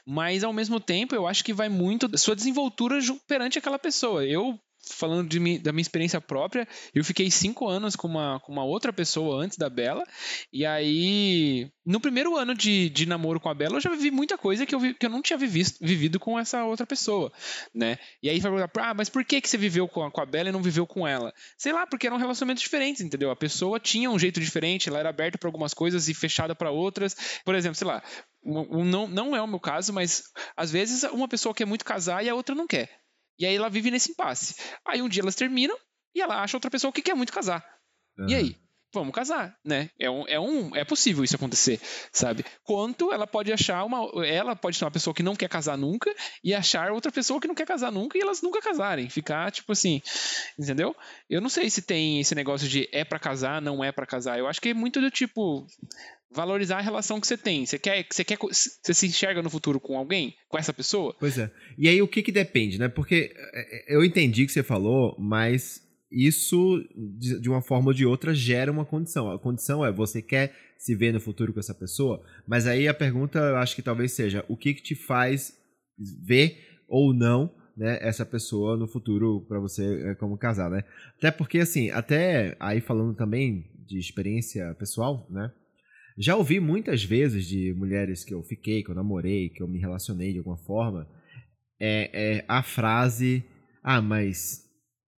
Speaker 2: mas ao mesmo tempo eu acho que vai muito da sua desenvoltura perante aquela pessoa. Eu falando de da minha experiência própria, eu fiquei cinco anos com uma, com uma outra pessoa antes da Bela, e aí, no primeiro ano de, de namoro com a Bela, eu já vivi muita coisa que eu, vi- que eu não tinha vivido, vivido com essa outra pessoa, né? E aí vai perguntar, ah, mas por que, que você viveu com a, com a Bela e não viveu com ela? Sei lá, porque eram relacionamentos diferentes, entendeu? A pessoa tinha um jeito diferente, ela era aberta para algumas coisas e fechada para outras. Por exemplo, sei lá, não, não é o meu caso, mas às vezes uma pessoa quer muito casar e a outra não quer. E aí ela vive nesse impasse. Aí um dia elas terminam e ela acha outra pessoa que quer muito casar. Uhum. E aí? Vamos casar, né? É um, é um, é possível isso acontecer, sabe? Quanto ela pode achar uma, ela pode ser uma pessoa que não quer casar nunca e achar outra pessoa que não quer casar nunca e elas nunca casarem, ficar tipo assim, entendeu? Eu não sei se tem esse negócio de é para casar, não é para casar. Eu acho que é muito do tipo valorizar a relação que você tem. Você quer, você quer, você se enxerga no futuro com alguém, com essa pessoa?
Speaker 1: Pois é. E aí o que que depende, né? Porque é, é, eu entendi que você falou, mas isso de uma forma ou de outra gera uma condição. A condição é você quer se ver no futuro com essa pessoa, mas aí a pergunta eu acho que talvez seja o que que te faz ver ou não né, essa pessoa no futuro para você é, como casar, né? Até porque assim, até aí falando também de experiência pessoal, né? Já ouvi muitas vezes de mulheres que eu fiquei, que eu namorei, que eu me relacionei de alguma forma, é, é a frase: Ah, mas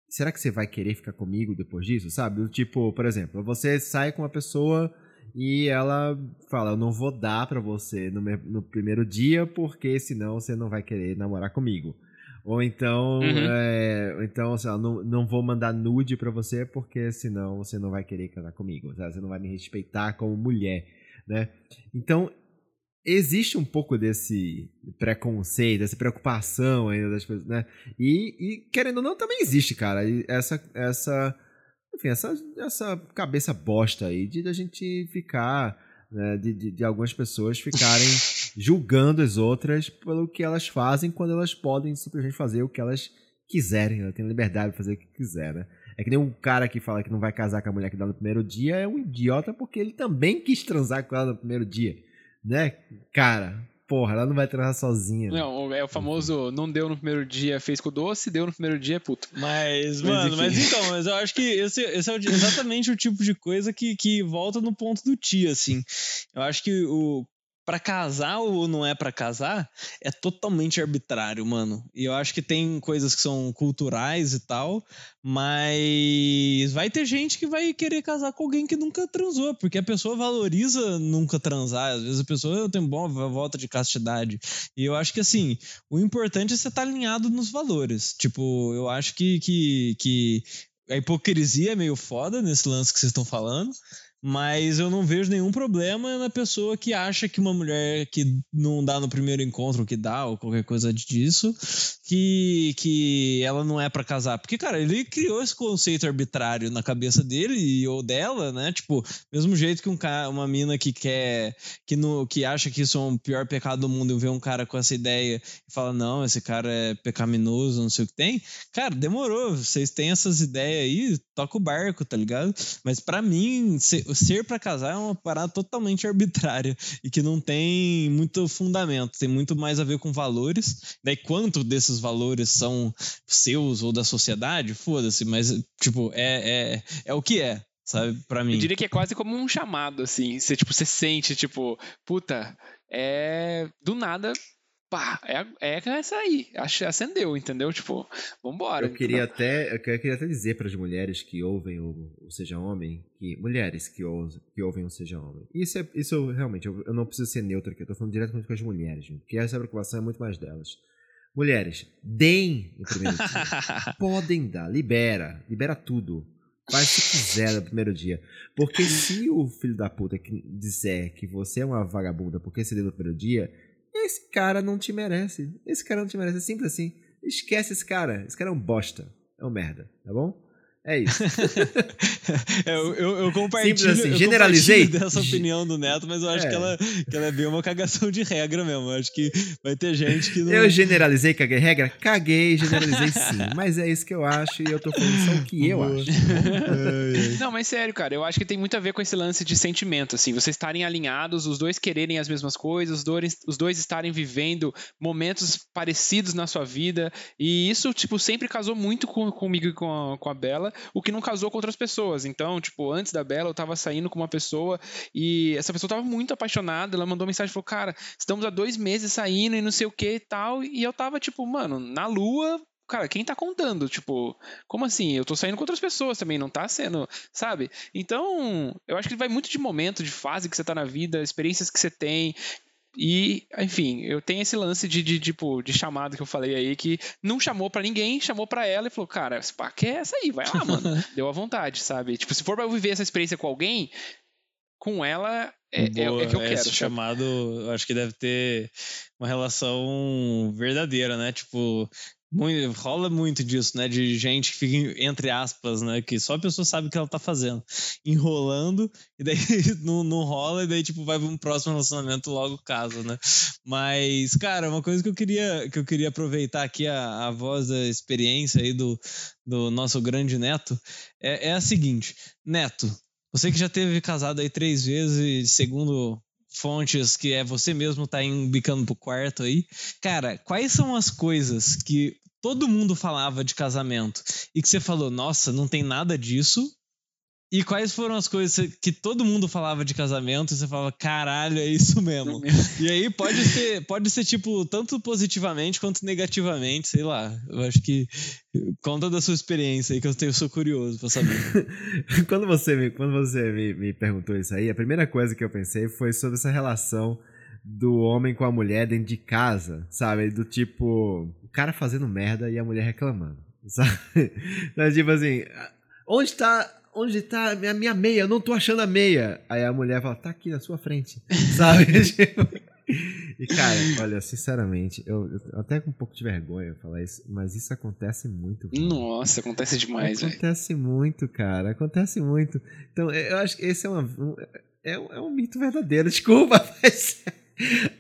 Speaker 1: será que você vai querer ficar comigo depois disso? Sabe? Tipo, por exemplo, você sai com uma pessoa e ela fala: Eu não vou dar pra você no, meu, no primeiro dia porque senão você não vai querer namorar comigo. Ou então, uhum. é, então assim, não, não vou mandar nude para você porque senão você não vai querer casar comigo, sabe? você não vai me respeitar como mulher, né? Então, existe um pouco desse preconceito, dessa preocupação ainda das pessoas, né? E, e querendo ou não, também existe, cara, essa, essa, enfim, essa, essa cabeça bosta aí de a gente ficar, né, de, de, de algumas pessoas ficarem (laughs) julgando as outras pelo que elas fazem quando elas podem simplesmente fazer o que elas quiserem. Ela tem liberdade de fazer o que quiser, né? É que nem um cara que fala que não vai casar com a mulher que dá no primeiro dia é um idiota porque ele também quis transar com ela no primeiro dia, né? Cara, porra, ela não vai transar sozinha.
Speaker 2: Não, é o famoso não deu no primeiro dia, fez com o doce, deu no primeiro dia, é puto.
Speaker 3: Mas, mas mano, enfim. mas então, mas eu acho que esse, esse é exatamente o tipo de coisa que, que volta no ponto do tio, assim. Eu acho que o para casar ou não é para casar é totalmente arbitrário, mano. E eu acho que tem coisas que são culturais e tal, mas vai ter gente que vai querer casar com alguém que nunca transou, porque a pessoa valoriza nunca transar. Às vezes a pessoa tem boa volta de castidade. E eu acho que assim, o importante é você estar tá alinhado nos valores. Tipo, eu acho que, que, que a hipocrisia é meio foda nesse lance que vocês estão falando. Mas eu não vejo nenhum problema na pessoa que acha que uma mulher que não dá no primeiro encontro, que dá, ou qualquer coisa disso, que, que ela não é para casar. Porque, cara, ele criou esse conceito arbitrário na cabeça dele ou dela, né? Tipo, mesmo jeito que um cara, uma mina que quer, que, no, que acha que isso é o pior pecado do mundo e vê um cara com essa ideia e fala, não, esse cara é pecaminoso, não sei o que tem. Cara, demorou. Vocês têm essas ideias aí, toca o barco, tá ligado? Mas para mim, ser para casar é uma parada totalmente arbitrária e que não tem muito fundamento, tem muito mais a ver com valores. Daí quanto desses valores são seus ou da sociedade, foda-se, mas tipo, é, é, é o que é, sabe, para mim.
Speaker 2: Eu diria que é quase como um chamado assim, você tipo, você sente tipo, puta, é do nada pá, é, é essa aí. Acendeu, entendeu? Tipo, vambora.
Speaker 1: Eu queria até, eu queria até dizer para as mulheres que ouvem o, o Seja Homem, que mulheres que, ouvem, que ouvem o Seja Homem. Isso, é, isso realmente, eu, eu não preciso ser neutro aqui, eu tô falando diretamente com as mulheres, porque essa preocupação é muito mais delas. Mulheres, deem no primeiro dia. (laughs) Podem dar, libera, libera tudo. Faz se quiser no primeiro dia. Porque se o filho da puta disser que você é uma vagabunda porque você deu no primeiro dia, esse cara não te merece. Esse cara não te merece. É simples assim. Esquece esse cara. Esse cara é um bosta. É um merda, tá bom? É isso. (laughs)
Speaker 3: é, eu, eu, compartilho,
Speaker 1: Simples assim, generalizei.
Speaker 3: dessa opinião do Neto, mas eu acho é. que, ela, que ela é bem uma cagação de regra mesmo. Eu acho que vai ter gente que não.
Speaker 1: Eu generalizei, caguei regra? Caguei, generalizei sim. Mas é isso que eu acho e eu tô falando só o que eu acho. (laughs)
Speaker 2: não, mas sério, cara, eu acho que tem muito a ver com esse lance de sentimento, assim. Vocês estarem alinhados, os dois quererem as mesmas coisas, os dois, os dois estarem vivendo momentos parecidos na sua vida. E isso, tipo, sempre casou muito com, comigo e com a, com a Bela o que não casou com outras pessoas. Então, tipo, antes da Bela, eu tava saindo com uma pessoa e essa pessoa tava muito apaixonada. Ela mandou mensagem falou: Cara, estamos há dois meses saindo e não sei o que e tal. E eu tava, tipo, mano, na lua, cara, quem tá contando? Tipo, como assim? Eu tô saindo com outras pessoas também, não tá sendo, sabe? Então, eu acho que vai muito de momento, de fase que você tá na vida, experiências que você tem. E, enfim, eu tenho esse lance de, de, tipo, de chamado que eu falei aí, que não chamou para ninguém, chamou para ela e falou, cara, esse pá, é essa aí, vai lá, (laughs) mano. Deu à vontade, sabe? Tipo, se for pra eu viver essa experiência com alguém, com ela é, Boa, é, é que eu quero. Esse
Speaker 3: chamado, acho que deve ter uma relação verdadeira, né? Tipo, muito, rola muito disso, né? De gente que fica, entre aspas, né? Que só a pessoa sabe o que ela tá fazendo. Enrolando, (laughs) e daí não, não rola, e daí, tipo, vai para um próximo relacionamento logo casa, né? Mas, cara, uma coisa que eu queria, que eu queria aproveitar aqui, a, a voz da experiência aí do, do nosso grande Neto, é, é a seguinte. Neto, você que já teve casado aí três vezes, segundo fontes que é você mesmo tá embicando pro quarto aí. Cara, quais são as coisas que todo mundo falava de casamento e que você falou, nossa, não tem nada disso. E quais foram as coisas que todo mundo falava de casamento e você falava, caralho, é isso mesmo. e aí pode ser, pode ser tipo, tanto positivamente quanto negativamente, sei lá. Eu acho que conta da sua experiência aí que eu, tenho, eu sou curioso pra saber. (laughs)
Speaker 1: quando você, me, quando você me, me perguntou isso aí, a primeira coisa que eu pensei foi sobre essa relação do homem com a mulher dentro de casa, sabe? Do tipo, o cara fazendo merda e a mulher reclamando, (laughs) sabe? Então, tipo assim, onde tá, onde tá a minha, minha meia? Eu não tô achando a meia. Aí a mulher fala, tá aqui na sua frente, (laughs) sabe? (laughs) E cara, olha, sinceramente, eu, eu, até com um pouco de vergonha falar isso, mas isso acontece muito.
Speaker 2: Cara. Nossa, acontece demais,
Speaker 1: Acontece véio. muito, cara, acontece muito. Então, eu acho que esse é, uma, um, é, é um mito verdadeiro, (laughs) desculpa, mas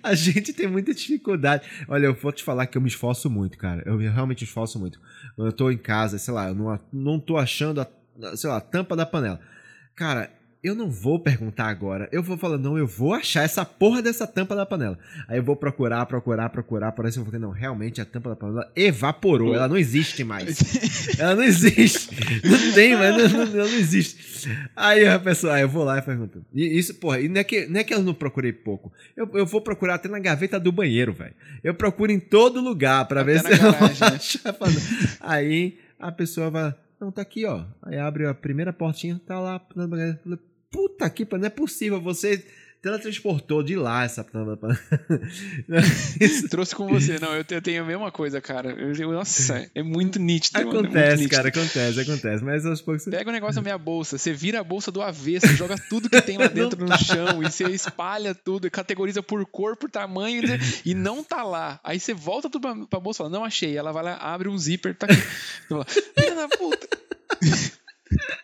Speaker 1: A gente tem muita dificuldade. Olha, eu vou te falar que eu me esforço muito, cara. Eu realmente esforço muito. Quando eu tô em casa, sei lá, eu não, não tô achando a, sei lá, tampa da panela. Cara, eu não vou perguntar agora. Eu vou falar, não, eu vou achar essa porra dessa tampa da panela. Aí eu vou procurar, procurar, procurar. Parece que eu vou não, realmente a tampa da panela evaporou. Ela não existe mais. (laughs) ela não existe. Não tem, mas não, não, não existe. Aí a pessoa, aí eu vou lá e pergunto. E isso, porra, e não é que, não é que eu não procurei pouco. Eu, eu vou procurar até na gaveta do banheiro, velho. Eu procuro em todo lugar para ver se garagem, eu né? (laughs) achar. Aí a pessoa vai. Não, tá aqui, ó. Aí abre a primeira portinha, tá lá puta que não é possível, você teletransportou de lá essa (laughs)
Speaker 2: Trouxe com você, não, eu tenho a mesma coisa, cara. Eu, nossa, é muito nítido.
Speaker 1: Acontece,
Speaker 2: é muito
Speaker 1: cara, acontece, acontece. Mas aos poucos.
Speaker 2: Pega o negócio da minha bolsa, você vira a bolsa do avesso, joga tudo que tem lá (laughs) dentro no tá. chão e você espalha tudo, categoriza por cor, por tamanho e não tá lá. Aí você volta tudo pra, pra bolsa e fala, não achei. Ela vai lá, abre um zíper, tá aqui. Filha da puta. (laughs)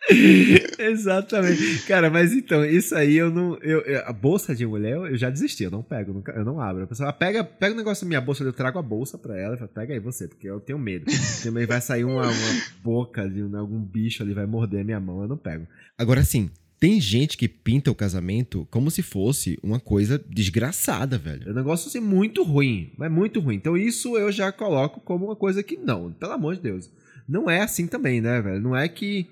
Speaker 2: (laughs)
Speaker 1: Exatamente. Cara, mas então, isso aí eu não. Eu, eu, a bolsa de mulher eu já desisti, eu não pego, nunca, eu não abro. A pessoa pega, pega o negócio da minha bolsa, eu trago a bolsa pra ela e fala, pega aí você, porque eu tenho medo. Também vai sair uma, uma boca de algum bicho ali, vai morder a minha mão, eu não pego. Agora sim. Tem gente que pinta o casamento como se fosse uma coisa desgraçada, velho. É um negócio assim muito ruim, mas muito ruim. Então isso eu já coloco como uma coisa que não, pelo amor de Deus. Não é assim também, né, velho? Não é que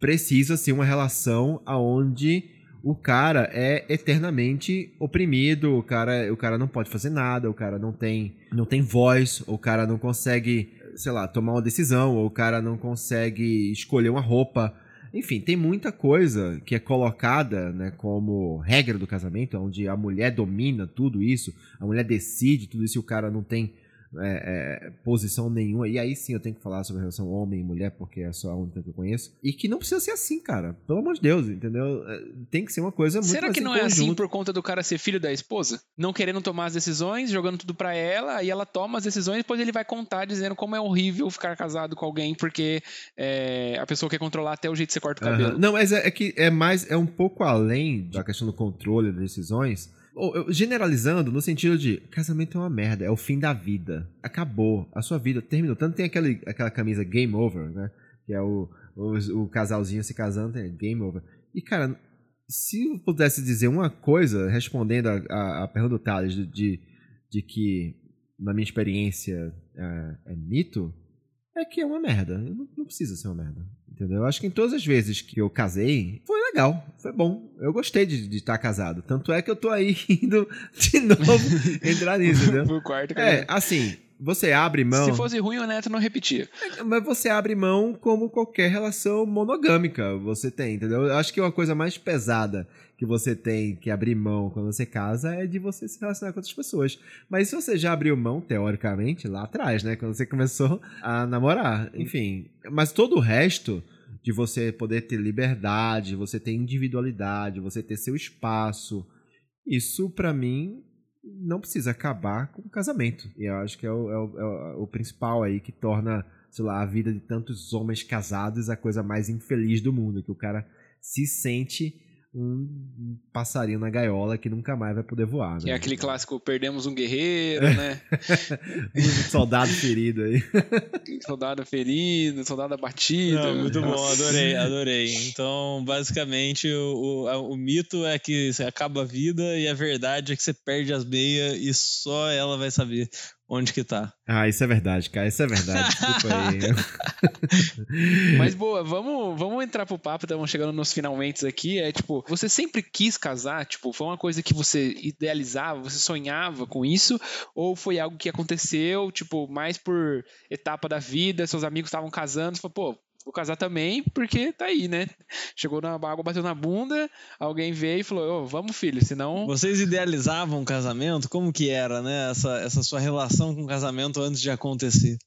Speaker 1: precisa ser uma relação aonde o cara é eternamente oprimido, o cara, o cara não pode fazer nada, o cara não tem, não tem voz, o cara não consegue, sei lá, tomar uma decisão, ou o cara não consegue escolher uma roupa. Enfim, tem muita coisa que é colocada né, como regra do casamento, onde a mulher domina tudo isso, a mulher decide tudo isso e o cara não tem é, é, posição nenhuma. E aí sim eu tenho que falar sobre a relação homem e mulher, porque é só a única que eu conheço. E que não precisa ser assim, cara. Pelo amor de Deus, entendeu? É, tem que ser uma coisa muito
Speaker 2: Será que não é assim por conta do cara ser filho da esposa? Não querendo tomar as decisões, jogando tudo pra ela, aí ela toma as decisões, depois ele vai contar dizendo como é horrível ficar casado com alguém, porque é, a pessoa quer controlar até o jeito que você corta o cabelo.
Speaker 1: Uhum. Não, mas é, é que é mais, é um pouco além da questão do controle das decisões generalizando no sentido de casamento é uma merda, é o fim da vida. Acabou, a sua vida terminou. Tanto tem aquele, aquela camisa Game Over, né? Que é o, o, o casalzinho se casando, tem Game Over. E, cara, se eu pudesse dizer uma coisa, respondendo a, a, a pergunta do Thales, de, de, de, que, na minha experiência, é, é mito, é que é uma merda. Não, não precisa ser uma merda. Entendeu? Eu acho que em todas as vezes que eu casei, foi legal, foi bom. Eu gostei de estar casado. Tanto é que eu tô aí (laughs) indo de novo entrar nisso, (laughs) entendeu?
Speaker 2: quarto,
Speaker 1: É, assim, você abre mão.
Speaker 2: Se fosse ruim, o Neto não repetia.
Speaker 1: Mas você abre mão como qualquer relação monogâmica você tem, entendeu? Eu acho que uma coisa mais pesada que você tem que abrir mão quando você casa é de você se relacionar com outras pessoas. Mas se você já abriu mão, teoricamente, lá atrás, né? Quando você começou a namorar. Enfim. Mas todo o resto de você poder ter liberdade, você ter individualidade, você ter seu espaço. Isso, para mim, não precisa acabar com o casamento. E eu acho que é o, é o, é o principal aí que torna, sei lá, a vida de tantos homens casados a coisa mais infeliz do mundo. Que o cara se sente um passarinho na gaiola que nunca mais vai poder voar.
Speaker 2: Né? Que é aquele clássico, perdemos um guerreiro, né? (laughs)
Speaker 1: um soldado ferido aí. (laughs)
Speaker 2: soldado ferido, soldado abatido. Não,
Speaker 3: muito bom, adorei, adorei. Então, basicamente, o, o, o, mito é que você acaba a vida e a verdade é que você perde as meias e só ela vai saber onde que tá.
Speaker 1: Ah, isso é verdade, cara. Isso é verdade. Desculpa aí. (laughs)
Speaker 2: Mas boa, vamos, vamos entrar pro papo, estamos chegando nos finalmente aqui. É tipo, você sempre quis casar? Tipo, foi uma coisa que você idealizava, você sonhava com isso? Ou foi algo que aconteceu, tipo, mais por etapa da vida, seus amigos estavam casando, você falou, pô, Vou casar também, porque tá aí, né? Chegou na água, bateu na bunda, alguém veio e falou: oh, vamos, filho, senão.
Speaker 3: Vocês idealizavam o casamento? Como que era, né? Essa, essa sua relação com o casamento antes de acontecer?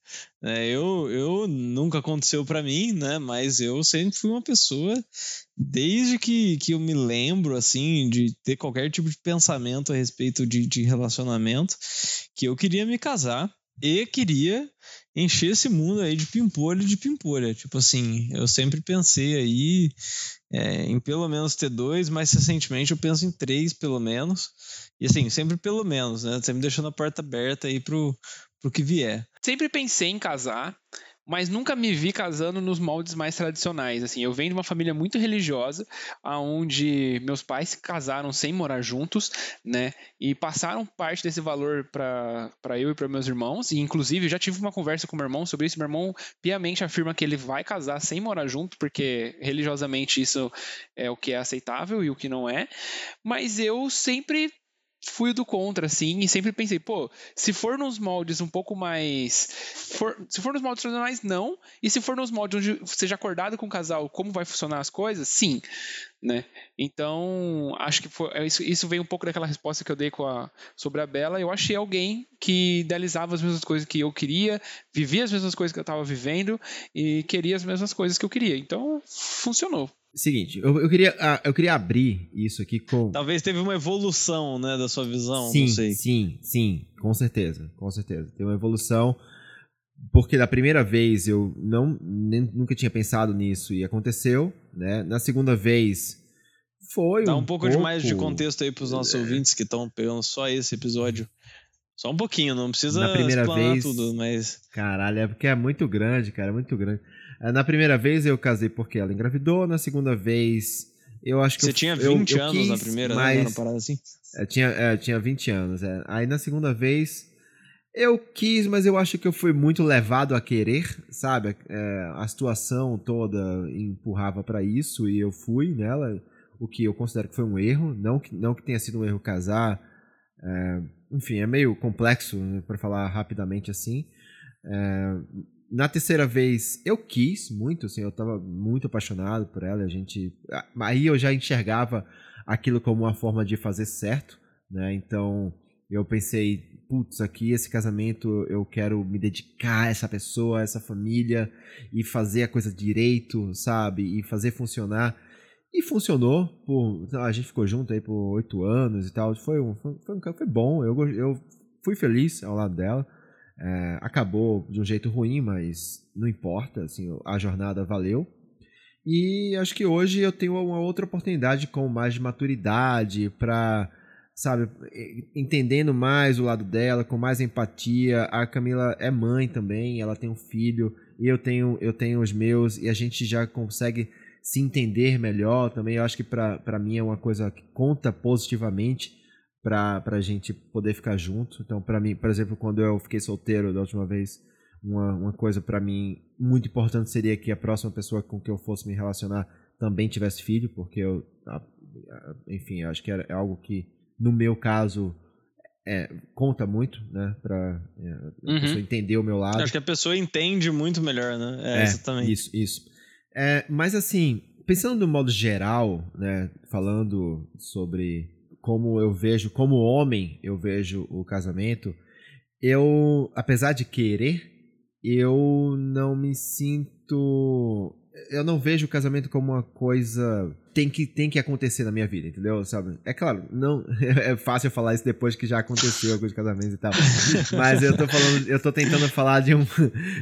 Speaker 3: É, eu, eu nunca aconteceu para mim, né? Mas eu sempre fui uma pessoa, desde que, que eu me lembro, assim, de ter qualquer tipo de pensamento a respeito de, de relacionamento, que eu queria me casar e queria encher esse mundo aí de pimpolho de pimpolha. Tipo assim, eu sempre pensei aí é, em pelo menos ter dois, mas recentemente eu penso em três, pelo menos. E assim, sempre pelo menos, né? Sempre deixando a porta aberta aí pro, pro que vier.
Speaker 2: Sempre pensei em casar, mas nunca me vi casando nos moldes mais tradicionais. Assim, eu venho de uma família muito religiosa, aonde meus pais se casaram sem morar juntos, né? E passaram parte desse valor para eu e para meus irmãos. E inclusive já tive uma conversa com meu irmão sobre isso. Meu irmão piamente afirma que ele vai casar sem morar junto, porque religiosamente isso é o que é aceitável e o que não é. Mas eu sempre fui do contra, assim, e sempre pensei, pô, se for nos moldes um pouco mais. For, se for nos moldes tradicionais, não. E se for nos moldes onde seja acordado com o casal, como vai funcionar as coisas, sim. Né? Então, acho que foi, é isso, isso veio um pouco daquela resposta que eu dei a, sobre a Bela. Eu achei alguém que idealizava as mesmas coisas que eu queria, vivia as mesmas coisas que eu estava vivendo e queria as mesmas coisas que eu queria. Então, funcionou.
Speaker 1: Seguinte, eu, eu, queria, ah, eu queria abrir isso aqui com.
Speaker 3: Talvez teve uma evolução, né, da sua visão,
Speaker 1: sim,
Speaker 3: não sei.
Speaker 1: Sim, sim, com certeza, com certeza. Tem uma evolução, porque da primeira vez eu não, nem, nunca tinha pensado nisso e aconteceu, né? Na segunda vez foi
Speaker 3: Dá
Speaker 1: um,
Speaker 3: um pouco, pouco... de mais de contexto aí para os nossos é... ouvintes que estão pegando só esse episódio. Só um pouquinho, não precisa
Speaker 1: na primeira vez,
Speaker 3: tudo, mas.
Speaker 1: Caralho, é porque é muito grande, cara, é muito grande. É, na primeira vez eu casei porque ela engravidou, na segunda vez eu acho que
Speaker 3: Você
Speaker 1: eu,
Speaker 3: tinha 20
Speaker 1: eu, eu
Speaker 3: anos
Speaker 1: quis,
Speaker 3: na primeira,
Speaker 1: mas,
Speaker 3: né? parada assim?
Speaker 1: É, tinha, é, tinha 20 anos, é. Aí na segunda vez eu quis, mas eu acho que eu fui muito levado a querer, sabe? É, a situação toda empurrava para isso e eu fui nela, o que eu considero que foi um erro. Não que, não que tenha sido um erro casar. É, enfim, é meio complexo né, para falar rapidamente assim. É, na terceira vez eu quis muito, assim, eu estava muito apaixonado por ela. A gente, aí eu já enxergava aquilo como uma forma de fazer certo, né? Então eu pensei, putz, aqui esse casamento eu quero me dedicar a essa pessoa, a essa família e fazer a coisa direito, sabe? E fazer funcionar. E funcionou. Por, a gente ficou junto aí por oito anos e tal. Foi, um, foi, foi bom. Eu, eu fui feliz ao lado dela. É, acabou de um jeito ruim, mas não importa. Assim, a jornada valeu. E acho que hoje eu tenho uma outra oportunidade com mais de maturidade para sabe, entendendo mais o lado dela, com mais empatia. A Camila é mãe também, ela tem um filho, e eu tenho, eu tenho os meus, e a gente já consegue se entender melhor também. Eu acho que para mim é uma coisa que conta positivamente para a gente poder ficar junto. Então, para mim, por exemplo, quando eu fiquei solteiro da última vez, uma, uma coisa para mim muito importante seria que a próxima pessoa com que eu fosse me relacionar também tivesse filho, porque eu, enfim, acho que é algo que no meu caso é, conta muito, né? Pra é, a
Speaker 2: Uhum.
Speaker 1: pessoa entender o meu lado.
Speaker 3: Acho que a pessoa entende muito melhor, né? É, exatamente.
Speaker 1: Isso, isso. É, mas assim, pensando no modo geral, né, falando sobre como eu vejo, como homem eu vejo o casamento, eu, apesar de querer, eu não me sinto, eu não vejo o casamento como uma coisa tem que tem que acontecer na minha vida, entendeu? Sabe? É claro, não (laughs) é fácil falar isso depois que já aconteceu alguns casamentos e tal. Mas eu tô falando, eu tô tentando falar de um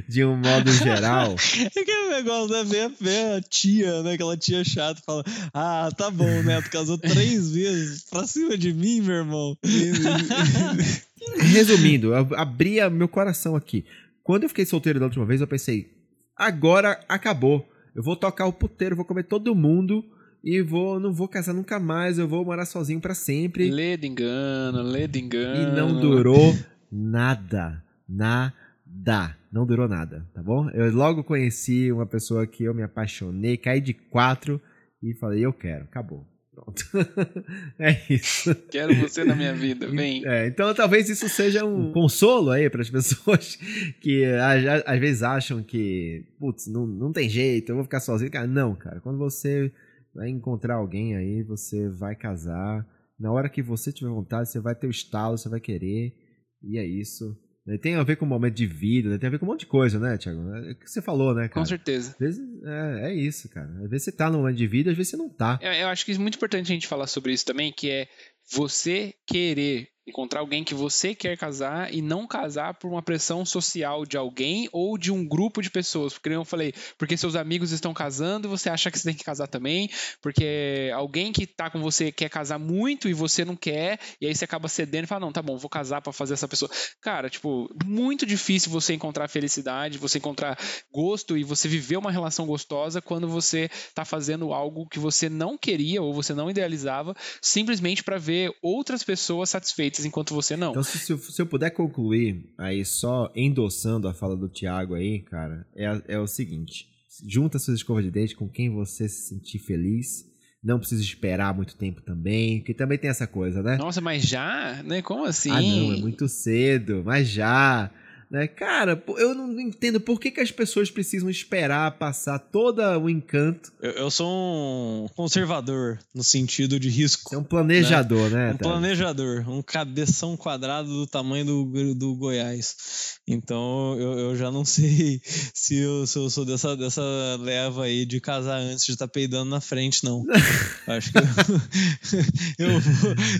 Speaker 1: de um modo geral. (laughs)
Speaker 3: É que é o negócio, né? Vem a, vem a tia, né? Aquela tia chata fala: Ah, tá bom, né? Tu casou três vezes pra cima de mim, meu irmão. (laughs)
Speaker 1: Resumindo, eu abria meu coração aqui. Quando eu fiquei solteiro da última vez, eu pensei: agora acabou. Eu vou tocar o puteiro, vou comer todo mundo e vou, não vou casar nunca mais. Eu vou morar sozinho pra sempre.
Speaker 2: Engano, lê de engano.
Speaker 1: E não durou nada. Nada. Não durou nada, tá bom? Eu logo conheci uma pessoa que eu me apaixonei, caí de quatro e falei: eu quero, acabou. Pronto. (laughs) é isso.
Speaker 2: Quero você na minha vida, (laughs) vem.
Speaker 1: É, então talvez isso seja um consolo aí para as pessoas (laughs) que às, às vezes acham que, putz, não, não tem jeito, eu vou ficar sozinho. Cara, não, cara. Quando você vai encontrar alguém aí, você vai casar. Na hora que você tiver vontade, você vai ter o estalo, você vai querer. E é isso. Tem a ver com o momento de vida, tem a ver com um monte de coisa, né, Thiago? É o que você falou, né, cara?
Speaker 2: Com certeza.
Speaker 1: Às vezes, é, é isso, cara. Às vezes você tá no momento de vida, às vezes você não tá.
Speaker 2: Eu, eu acho que é muito importante a gente falar sobre isso também, que é você querer encontrar alguém que você quer casar e não casar por uma pressão social de alguém ou de um grupo de pessoas. Porque eu falei, porque seus amigos estão casando você acha que você tem que casar também, porque alguém que tá com você quer casar muito e você não quer, e aí você acaba cedendo e fala, não, tá bom, vou casar para fazer essa pessoa. Cara, tipo, muito difícil você encontrar felicidade, você encontrar gosto e você viver uma relação gostosa quando você tá fazendo algo que você não queria ou você não idealizava, simplesmente para ver outras pessoas satisfeitas enquanto você não.
Speaker 1: Então, se, se, eu, se eu puder concluir aí só endossando a fala do Thiago aí, cara, é, é o seguinte: junta suas escovas de dente com quem você se sentir feliz. Não precisa esperar muito tempo também, porque também tem essa coisa, né?
Speaker 2: Nossa, mas já? Né? Como assim?
Speaker 1: Ah, não, é muito cedo, mas já. Né? Cara, eu não entendo por que, que as pessoas precisam esperar passar todo o encanto.
Speaker 3: Eu, eu sou um conservador no sentido de risco.
Speaker 1: Você é um planejador, né?
Speaker 3: né um planejador, um cabeção quadrado do tamanho do, do Goiás. Então eu, eu já não (laughs) sei se eu, se eu sou dessa, dessa leva aí de casar antes de estar tá peidando na frente, não. (laughs) Acho que eu, (laughs) eu,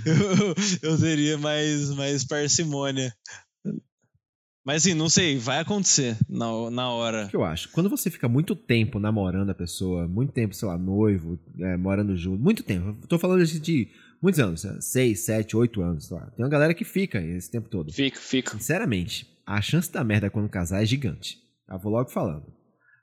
Speaker 3: eu, eu teria mais, mais parcimônia. Mas assim, não sei, vai acontecer na, na hora.
Speaker 1: O que eu acho? Quando você fica muito tempo namorando a pessoa, muito tempo, sei lá, noivo, é, morando junto, muito tempo. Tô falando assim, de muitos anos, seis, sete, oito anos, sei lá. Tem uma galera que fica esse tempo todo.
Speaker 2: Fica, fica.
Speaker 1: Sinceramente, a chance da merda quando casar é gigante. Eu vou logo falando.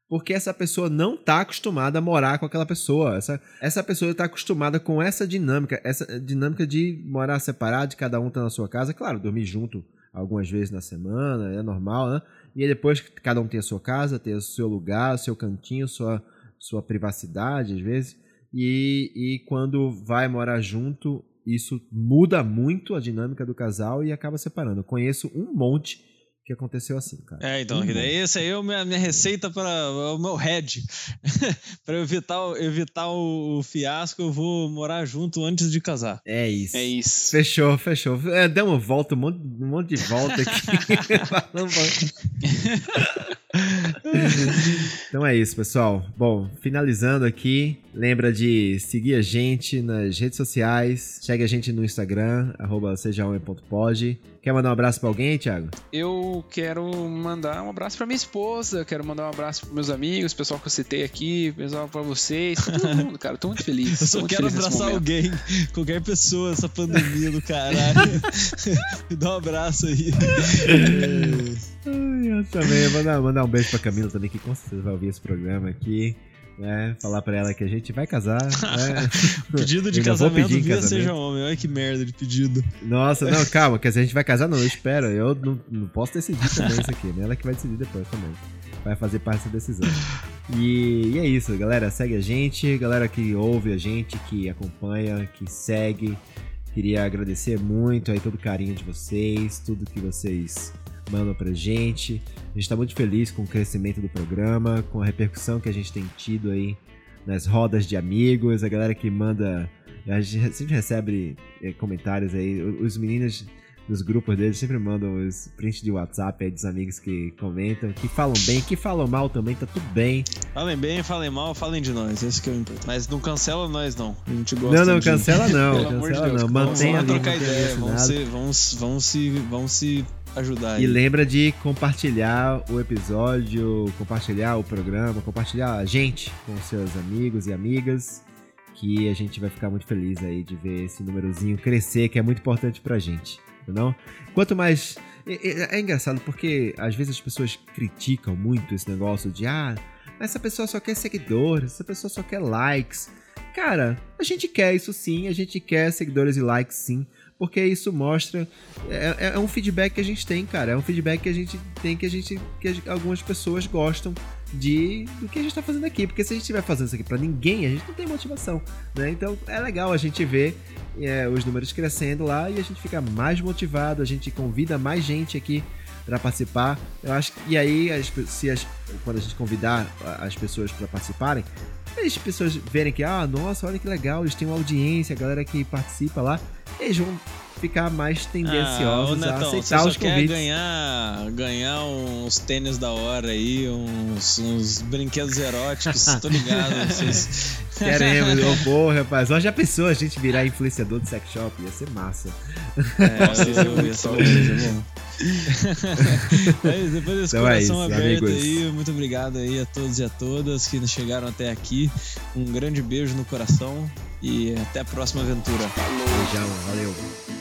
Speaker 1: Porque essa pessoa não tá acostumada a morar com aquela pessoa. Essa, essa pessoa tá acostumada com essa dinâmica, essa dinâmica de morar separado, de cada um tá na sua casa. Claro, dormir junto algumas vezes na semana, é normal, né? E depois cada um tem a sua casa, tem o seu lugar, o seu cantinho, sua, sua privacidade, às vezes. E, e quando vai morar junto, isso muda muito a dinâmica do casal e acaba separando. Eu conheço um monte que aconteceu assim, cara.
Speaker 3: É, então, um daí esse aí é a minha, minha receita para o meu head. (laughs) para evitar, evitar o, o, fiasco, eu vou morar junto antes de casar.
Speaker 1: É isso.
Speaker 2: É isso.
Speaker 1: Fechou, fechou. É, deu uma volta, um monte, um monte de volta aqui. (laughs) (laughs) então é isso, pessoal. Bom, finalizando aqui, lembra de seguir a gente nas redes sociais. Segue a gente no Instagram, arroba sejahomem.pod. Quer mandar um abraço pra alguém, Thiago?
Speaker 2: Eu quero mandar um abraço pra minha esposa, quero mandar um abraço pros meus amigos, pessoal que eu citei aqui, pessoal pra vocês, pra todo mundo, cara. Eu tô muito feliz.
Speaker 3: Eu só quero abraçar alguém, qualquer pessoa, essa pandemia do caralho. Me (laughs) dá um abraço aí. (laughs)
Speaker 1: eu também. Mandar, mandar um beijo pra Camila também, que com certeza vai ouvir esse programa aqui. Né? Falar pra ela que a gente vai casar. Né? (laughs)
Speaker 3: pedido de casamento via casamento. seja homem. Olha que merda de pedido.
Speaker 1: Nossa, não, calma, dizer, a gente vai casar, não. Eu espero. Eu não, não posso decidir também isso aqui, né? Ela que vai decidir depois também. Vai fazer parte dessa decisão. E, e é isso, galera. Segue a gente, galera que ouve a gente, que acompanha, que segue, que Queria agradecer muito aí todo o carinho de vocês, tudo que vocês mandam pra gente. A gente tá muito feliz com o crescimento do programa, com a repercussão que a gente tem tido aí nas rodas de amigos, a galera que manda. A gente sempre recebe eh, comentários aí. Os meninos nos grupos deles sempre mandam os prints de WhatsApp aí dos amigos que comentam, que falam bem, que falam mal também, tá tudo bem.
Speaker 3: Falem bem, falem mal, falem de nós, esse que é o importante. Mas não cancela nós não, a gente gosta
Speaker 1: Não, não,
Speaker 3: de...
Speaker 1: cancela não, (laughs)
Speaker 2: amor de
Speaker 1: cancela
Speaker 2: Deus,
Speaker 1: não, mantém
Speaker 3: Vamos trocar ideia, vamos se, vamos, vamos se, vamos se ajudar
Speaker 1: E
Speaker 3: aí.
Speaker 1: lembra de compartilhar o episódio, compartilhar o programa, compartilhar a gente com seus amigos e amigas, que a gente vai ficar muito feliz aí de ver esse númerozinho crescer, que é muito importante pra gente, não? Quanto mais é, é- é engraçado porque às vezes as pessoas criticam muito esse negócio de ah, essa pessoa só quer seguidores, essa pessoa só quer likes. Cara, a gente quer isso sim, a gente quer seguidores e likes sim, porque isso mostra é, é- é um feedback que a gente tem, cara. É um feedback que a gente tem que a gente que algumas pessoas gostam de do que a gente tá fazendo aqui, porque se a gente estiver fazendo isso aqui pra ninguém, a gente não tem motivação, né? Então é legal a gente ver é, os números crescendo lá e a gente fica mais motivado, a gente convida mais gente aqui para participar. Eu acho que e aí as se as, quando a gente convidar as pessoas para participarem, as pessoas verem que ah, nossa, olha que legal, eles têm uma audiência, a galera que participa lá, eles vão ficar mais
Speaker 3: Ah,
Speaker 1: tendenciosos a
Speaker 3: Netão, você
Speaker 1: aceitar os
Speaker 3: quer
Speaker 1: convites.
Speaker 3: ganhar, ganhar uns tênis da hora aí, uns, uns brinquedos eróticos, (laughs) tô ligado. Vocês... (laughs)
Speaker 1: Queremos, ô (laughs) rapaz. Ó, já pensou a gente virar influenciador de sex shop? Ia ser massa.
Speaker 3: É,
Speaker 2: Nossa, é
Speaker 3: eu- ia ser bom. Mas depois desse
Speaker 1: Então é
Speaker 3: coração
Speaker 1: isso,
Speaker 3: aberto
Speaker 1: amigos.
Speaker 3: aí, muito obrigado aí a todos e a todas que chegaram até aqui. Um grande beijo no coração e até a próxima aventura.
Speaker 1: Beijão, valeu.